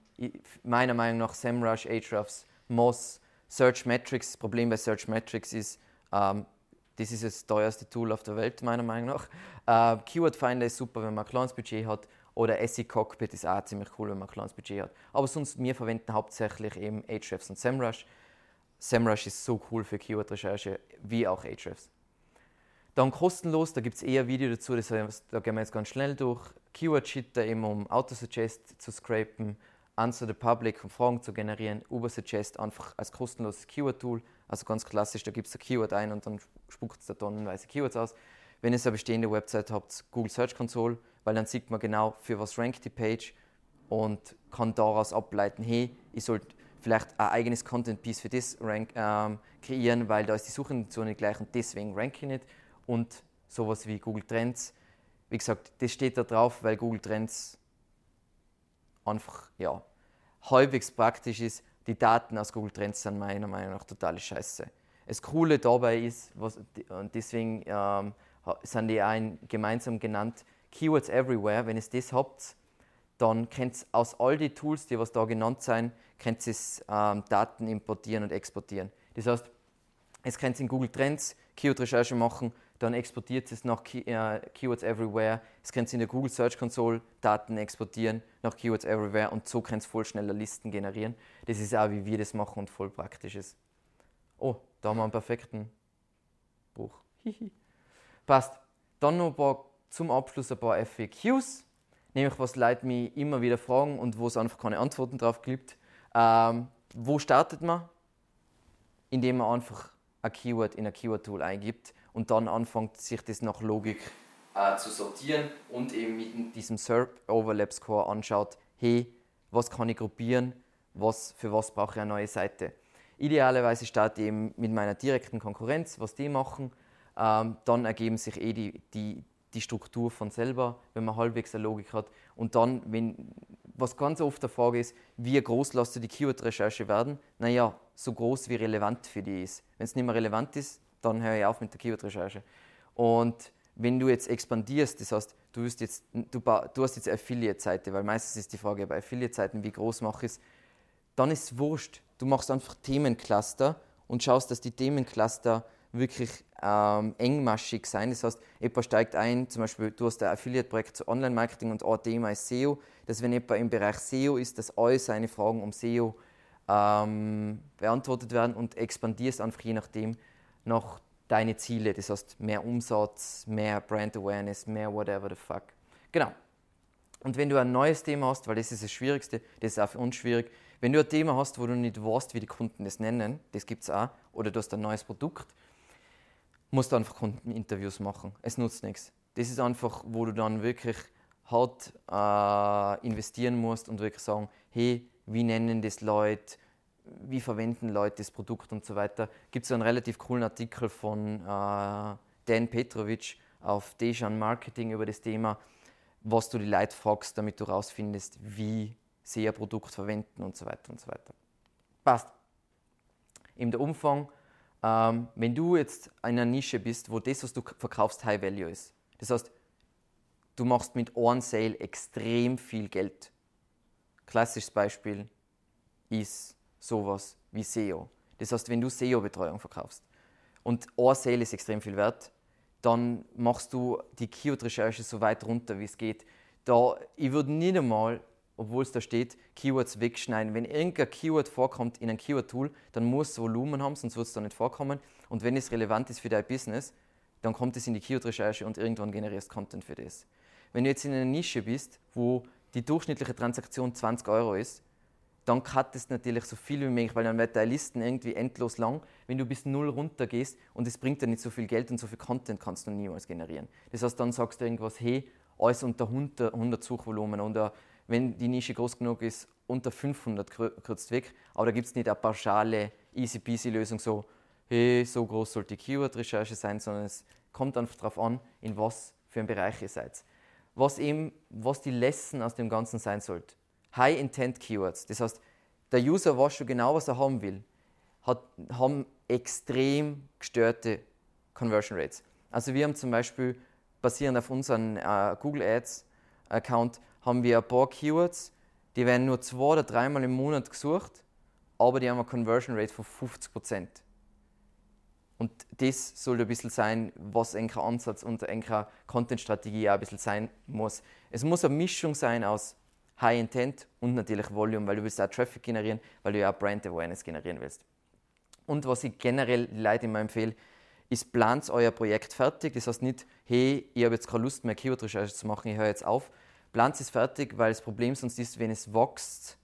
meiner Meinung nach SEMrush, Ahrefs, Moz, Search Metrics. Das Problem bei Search Metrics ist, ähm, das ist das teuerste Tool auf der Welt, meiner Meinung nach. Äh, Keyword Finder ist super, wenn man ein kleines Budget hat. Oder SE Cockpit ist auch ziemlich cool, wenn man ein kleines Budget hat. Aber sonst, wir verwenden hauptsächlich eben Ahrefs und SEMrush. SEMrush ist so cool für Keyword-Recherche, wie auch Ahrefs. Dann kostenlos, da gibt es eher Video dazu, das, da gehen wir jetzt ganz schnell durch. Keyword-Shitter eben, um Autosuggest zu scrapen. Answer the Public, um Fragen zu generieren. Ubersuggest einfach als kostenloses Keyword-Tool. Also ganz klassisch, da gibt es ein Keyword ein und dann spuckt es da tonnenweise Keywords aus. Wenn ihr eine bestehende Website habt, Google Search Console, weil dann sieht man genau, für was rankt die Page und kann daraus ableiten, hey, ich sollte vielleicht ein eigenes Content-Piece für das rank, ähm, kreieren, weil da ist die Suchintention nicht gleich und deswegen ranke ich nicht. Und sowas wie Google Trends, wie gesagt, das steht da drauf, weil Google Trends einfach ja, halbwegs praktisch ist die Daten aus Google Trends sind meiner Meinung nach totale Scheiße. Das Coole dabei ist, was, und deswegen ähm, sind die auch gemeinsam genannt, Keywords Everywhere. Wenn ihr das habt, dann könnt ihr aus all die Tools, die was da genannt sind, könnt ihr ähm, Daten importieren und exportieren. Das heißt, jetzt könnt in Google Trends Keyword-Recherche machen, dann exportiert es nach Key, äh, Keywords Everywhere. Es könnt ihr in der Google Search Console Daten exportieren nach Keywords Everywhere und so könnt ihr voll schneller Listen generieren. Das ist auch, wie wir das machen und voll praktisch ist. Oh, da haben wir einen perfekten Buch. Passt. Dann noch ein paar, zum Abschluss ein paar FAQs, nämlich was Leute mich immer wieder fragen und wo es einfach keine Antworten drauf gibt. Ähm, wo startet man? Indem man einfach ein Keyword in ein Keyword-Tool eingibt und dann anfängt, sich das nach Logik äh, zu sortieren und eben mit diesem SERP Overlap Score anschaut, hey, was kann ich gruppieren, was, für was brauche ich eine neue Seite. Idealerweise starte ich eben mit meiner direkten Konkurrenz, was die machen. Ähm, dann ergeben sich eh die, die, die Struktur von selber, wenn man halbwegs eine Logik hat. Und dann, wenn, was ganz oft der Frage ist, wie groß lässt du die Keyword-Recherche werden? Naja, so groß wie relevant für die ist. Wenn es nicht mehr relevant ist, dann höre ich auf mit der Keyword-Recherche. Und wenn du jetzt expandierst, das heißt, du, jetzt, du, du hast jetzt Affiliate-Seite, weil meistens ist die Frage bei Affiliate-Seiten, wie groß mache ich es, dann ist es wurscht. Du machst einfach Themencluster und schaust, dass die Themencluster wirklich ähm, engmaschig sein. Das heißt, jemand steigt ein, zum Beispiel du hast ein Affiliate-Projekt zu Online-Marketing und ein Thema ist SEO, dass wenn jemand im Bereich SEO ist, dass all seine Fragen um SEO ähm, beantwortet werden und expandierst einfach je nachdem nach deine Ziele. Das heißt, mehr Umsatz, mehr Brand Awareness, mehr whatever the fuck. Genau. Und wenn du ein neues Thema hast, weil das ist das Schwierigste, das ist auch für uns schwierig, wenn du ein Thema hast, wo du nicht weißt, wie die Kunden das nennen, das gibt es auch, oder du hast ein neues Produkt, musst du einfach Kundeninterviews machen. Es nutzt nichts. Das ist einfach, wo du dann wirklich hart äh, investieren musst und wirklich sagen, hey, wie nennen das Leute, wie verwenden Leute das Produkt und so weiter. Gibt es einen relativ coolen Artikel von äh, Dan Petrovic auf Dejan Marketing über das Thema, was du die Leute fragst, damit du herausfindest, wie sie ihr Produkt verwenden und so weiter und so weiter. Passt. In der Umfang ähm, wenn du jetzt in einer Nische bist, wo das, was du verkaufst, High Value ist. Das heißt, du machst mit einem Sale extrem viel Geld. Klassisches Beispiel ist sowas wie SEO. Das heißt, wenn du SEO-Betreuung verkaufst und ein Sale ist extrem viel wert, dann machst du die Keyword-Recherche so weit runter, wie es geht. Da, ich würde nicht einmal, obwohl es da steht, Keywords wegschneiden. Wenn irgendein Keyword vorkommt in einem Keyword-Tool, dann muss es Volumen haben, sonst wird es da nicht vorkommen. Und wenn es relevant ist für dein Business, dann kommt es in die Keyword-Recherche und irgendwann generierst Content für das. Wenn du jetzt in einer Nische bist, wo die durchschnittliche Transaktion 20 Euro ist, dann cuttest natürlich so viel wie möglich, weil dann wird deine Listen irgendwie endlos lang. Wenn du bis null runtergehst und es bringt dir nicht so viel Geld und so viel Content kannst du niemals generieren. Das heißt, dann sagst du irgendwas, hey, alles unter 100 Suchvolumen oder wenn die Nische groß genug ist, unter 500 kürzt weg. Aber da gibt es nicht eine pauschale, easy peasy Lösung, so, hey, so groß sollte die Keyword-Recherche sein, sondern es kommt einfach darauf an, in was für einem Bereich ihr seid. Was eben, was die Lesson aus dem Ganzen sein sollte. High-Intent-Keywords. Das heißt, der User weiß schon genau, was er haben will, hat, haben extrem gestörte Conversion Rates. Also wir haben zum Beispiel, basierend auf unserem äh, Google Ads Account, haben wir ein paar Keywords, die werden nur zwei oder dreimal im Monat gesucht, aber die haben eine Conversion Rate von 50% Und das soll ein bisschen sein, was ein Ansatz und eine Content-Strategie auch ein bisschen sein muss. Es muss eine Mischung sein aus High Intent und natürlich Volume, weil du willst auch Traffic generieren, weil du ja auch Brand Awareness generieren willst. Und was ich generell den Leuten immer empfehle, ist, plant euer Projekt fertig. Das heißt nicht, hey, ich habe jetzt keine Lust mehr, Keyword-Recherche zu machen, ich höre jetzt auf. Plant es fertig, weil das Problem sonst ist, wenn es wächst,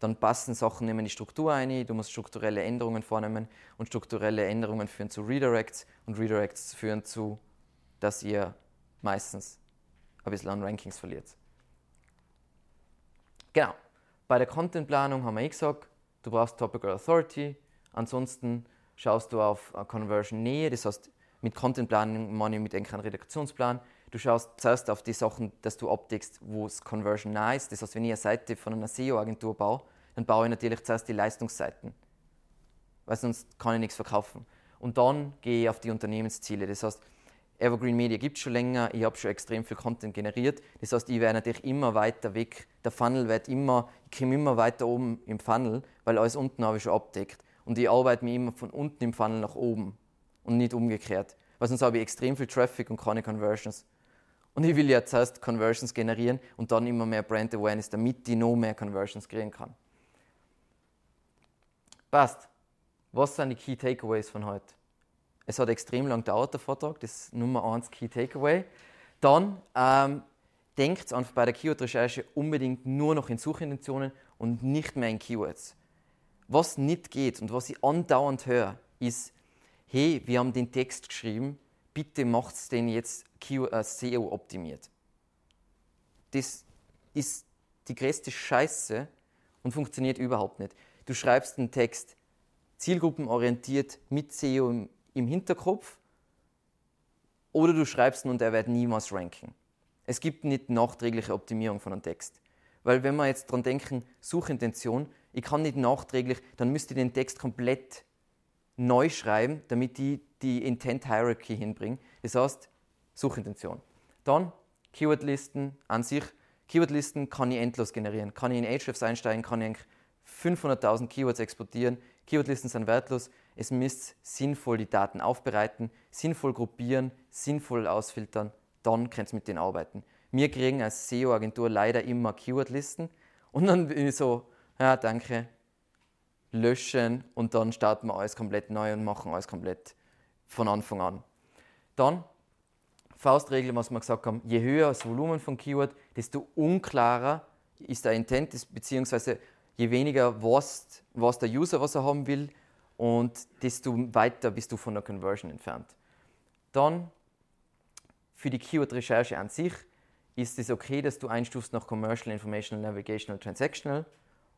dann passen Sachen nicht in die Struktur ein. Du musst strukturelle Änderungen vornehmen und strukturelle Änderungen führen zu Redirects und Redirects führen zu, dass ihr meistens ein bisschen an Rankings verliert. Genau. Bei der Contentplanung haben wir eh gesagt, du brauchst Topical Authority. Ansonsten schaust du auf Conversion Nähe, das heißt, mit Contentplanung meine ich mit einem Redaktionsplan. Du schaust zuerst auf die Sachen, dass du abdeckst, wo es Conversion nah ist. Das heißt, wenn ich eine Seite von einer SEO-Agentur baue, dann baue ich natürlich zuerst die Leistungsseiten, weil sonst kann ich nichts verkaufen. Und dann gehe ich auf die Unternehmensziele. Das heißt, Evergreen Media gibt es schon länger, ich habe schon extrem viel Content generiert. Das heißt, ich werde natürlich immer weiter weg. Der Funnel wird immer, ich komme immer weiter oben im Funnel, weil alles unten habe ich schon abdeckt. Und ich arbeite mich immer von unten im Funnel nach oben und nicht umgekehrt. Weil sonst habe ich extrem viel Traffic und keine Conversions. Und ich will ja zuerst Conversions generieren und dann immer mehr Brand Awareness, damit ich noch mehr Conversions kriegen kann. Passt. Was sind die Key Takeaways von heute? Es hat extrem lang gedauert, der Vortrag, das ist Nummer 1 Key Takeaway. Dann ähm, denkt einfach bei der Keyword-Recherche unbedingt nur noch in Suchintentionen und nicht mehr in Keywords. Was nicht geht und was ich andauernd höre, ist, hey, wir haben den Text geschrieben, bitte macht es den jetzt äh, SEO optimiert. Das ist die größte Scheiße und funktioniert überhaupt nicht. Du schreibst einen Text zielgruppenorientiert mit SEO im im Hinterkopf oder du schreibst ihn und er wird niemals ranken. Es gibt nicht nachträgliche Optimierung von einem Text. Weil wenn wir jetzt daran denken, Suchintention, ich kann nicht nachträglich, dann müsste ich den Text komplett neu schreiben, damit ich die Intent Hierarchy hinbringe. Das heißt, Suchintention. Dann Keywordlisten an sich. Keywordlisten kann ich endlos generieren. Kann ich in Ahrefs einsteigen, kann ich 500.000 Keywords exportieren. Keywordlisten sind wertlos. Es müsst sinnvoll die Daten aufbereiten, sinnvoll gruppieren, sinnvoll ausfiltern, dann könnt ihr mit denen arbeiten. Wir kriegen als SEO-Agentur leider immer Keywordlisten und dann bin ich so, ja, danke, löschen und dann starten wir alles komplett neu und machen alles komplett von Anfang an. Dann Faustregel, was wir gesagt haben, je höher das Volumen von Keyword, desto unklarer ist der Intent, beziehungsweise je weniger was, was der User, was er haben will, und desto weiter bist du von der Conversion entfernt. Dann für die Keyword-Recherche an sich ist es okay, dass du einstufst nach Commercial, Informational, Navigational, Transactional,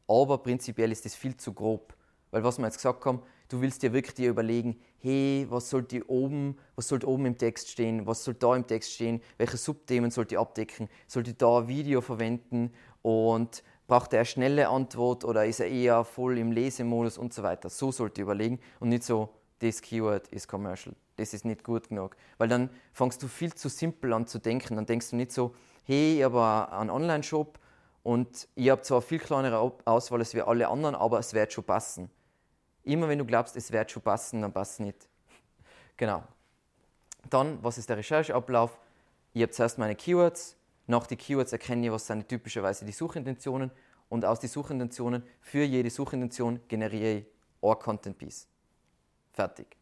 aber prinzipiell ist es viel zu grob. Weil was wir jetzt gesagt haben, du willst dir wirklich dir überlegen, hey, was sollte oben, was sollte oben im Text stehen, was soll da im Text stehen, welche Subthemen sollte ich abdecken, sollte ich da ein Video verwenden und Braucht er eine schnelle Antwort oder ist er eher voll im Lesemodus und so weiter? So sollte ihr überlegen und nicht so das Keyword ist commercial, das ist nicht gut genug. Weil dann fängst du viel zu simpel an zu denken. Dann denkst du nicht so, hey, ich habe einen Online-Shop und ich habe zwar viel kleinere Auswahl als wir alle anderen, aber es wird schon passen. Immer wenn du glaubst, es wird schon passen, dann passt es nicht. Genau. Dann, was ist der Rechercheablauf? Ich habe zuerst meine Keywords. Nach den Keywords erkenne ich, was sind typischerweise die Suchintentionen. Und aus den Suchintentionen, für jede Suchintention generiere ich ein Content Piece. Fertig.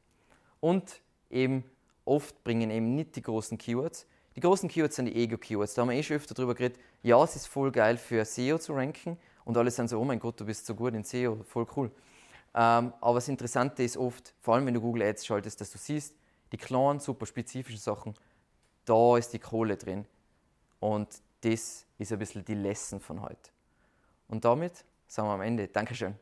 Und eben oft bringen eben nicht die großen Keywords. Die großen Keywords sind die Ego-Keywords. Da haben wir eh schon öfter drüber geredet. Ja, es ist voll geil für SEO zu ranken und alle sind so, oh mein Gott, du bist so gut in SEO, voll cool. Ähm, aber das Interessante ist oft, vor allem wenn du Google Ads schaltest, dass du siehst, die kleinen, super spezifischen Sachen, da ist die Kohle drin. Und das ist ein bisschen die Lesson von heute. Und damit sind wir am Ende. Dankeschön.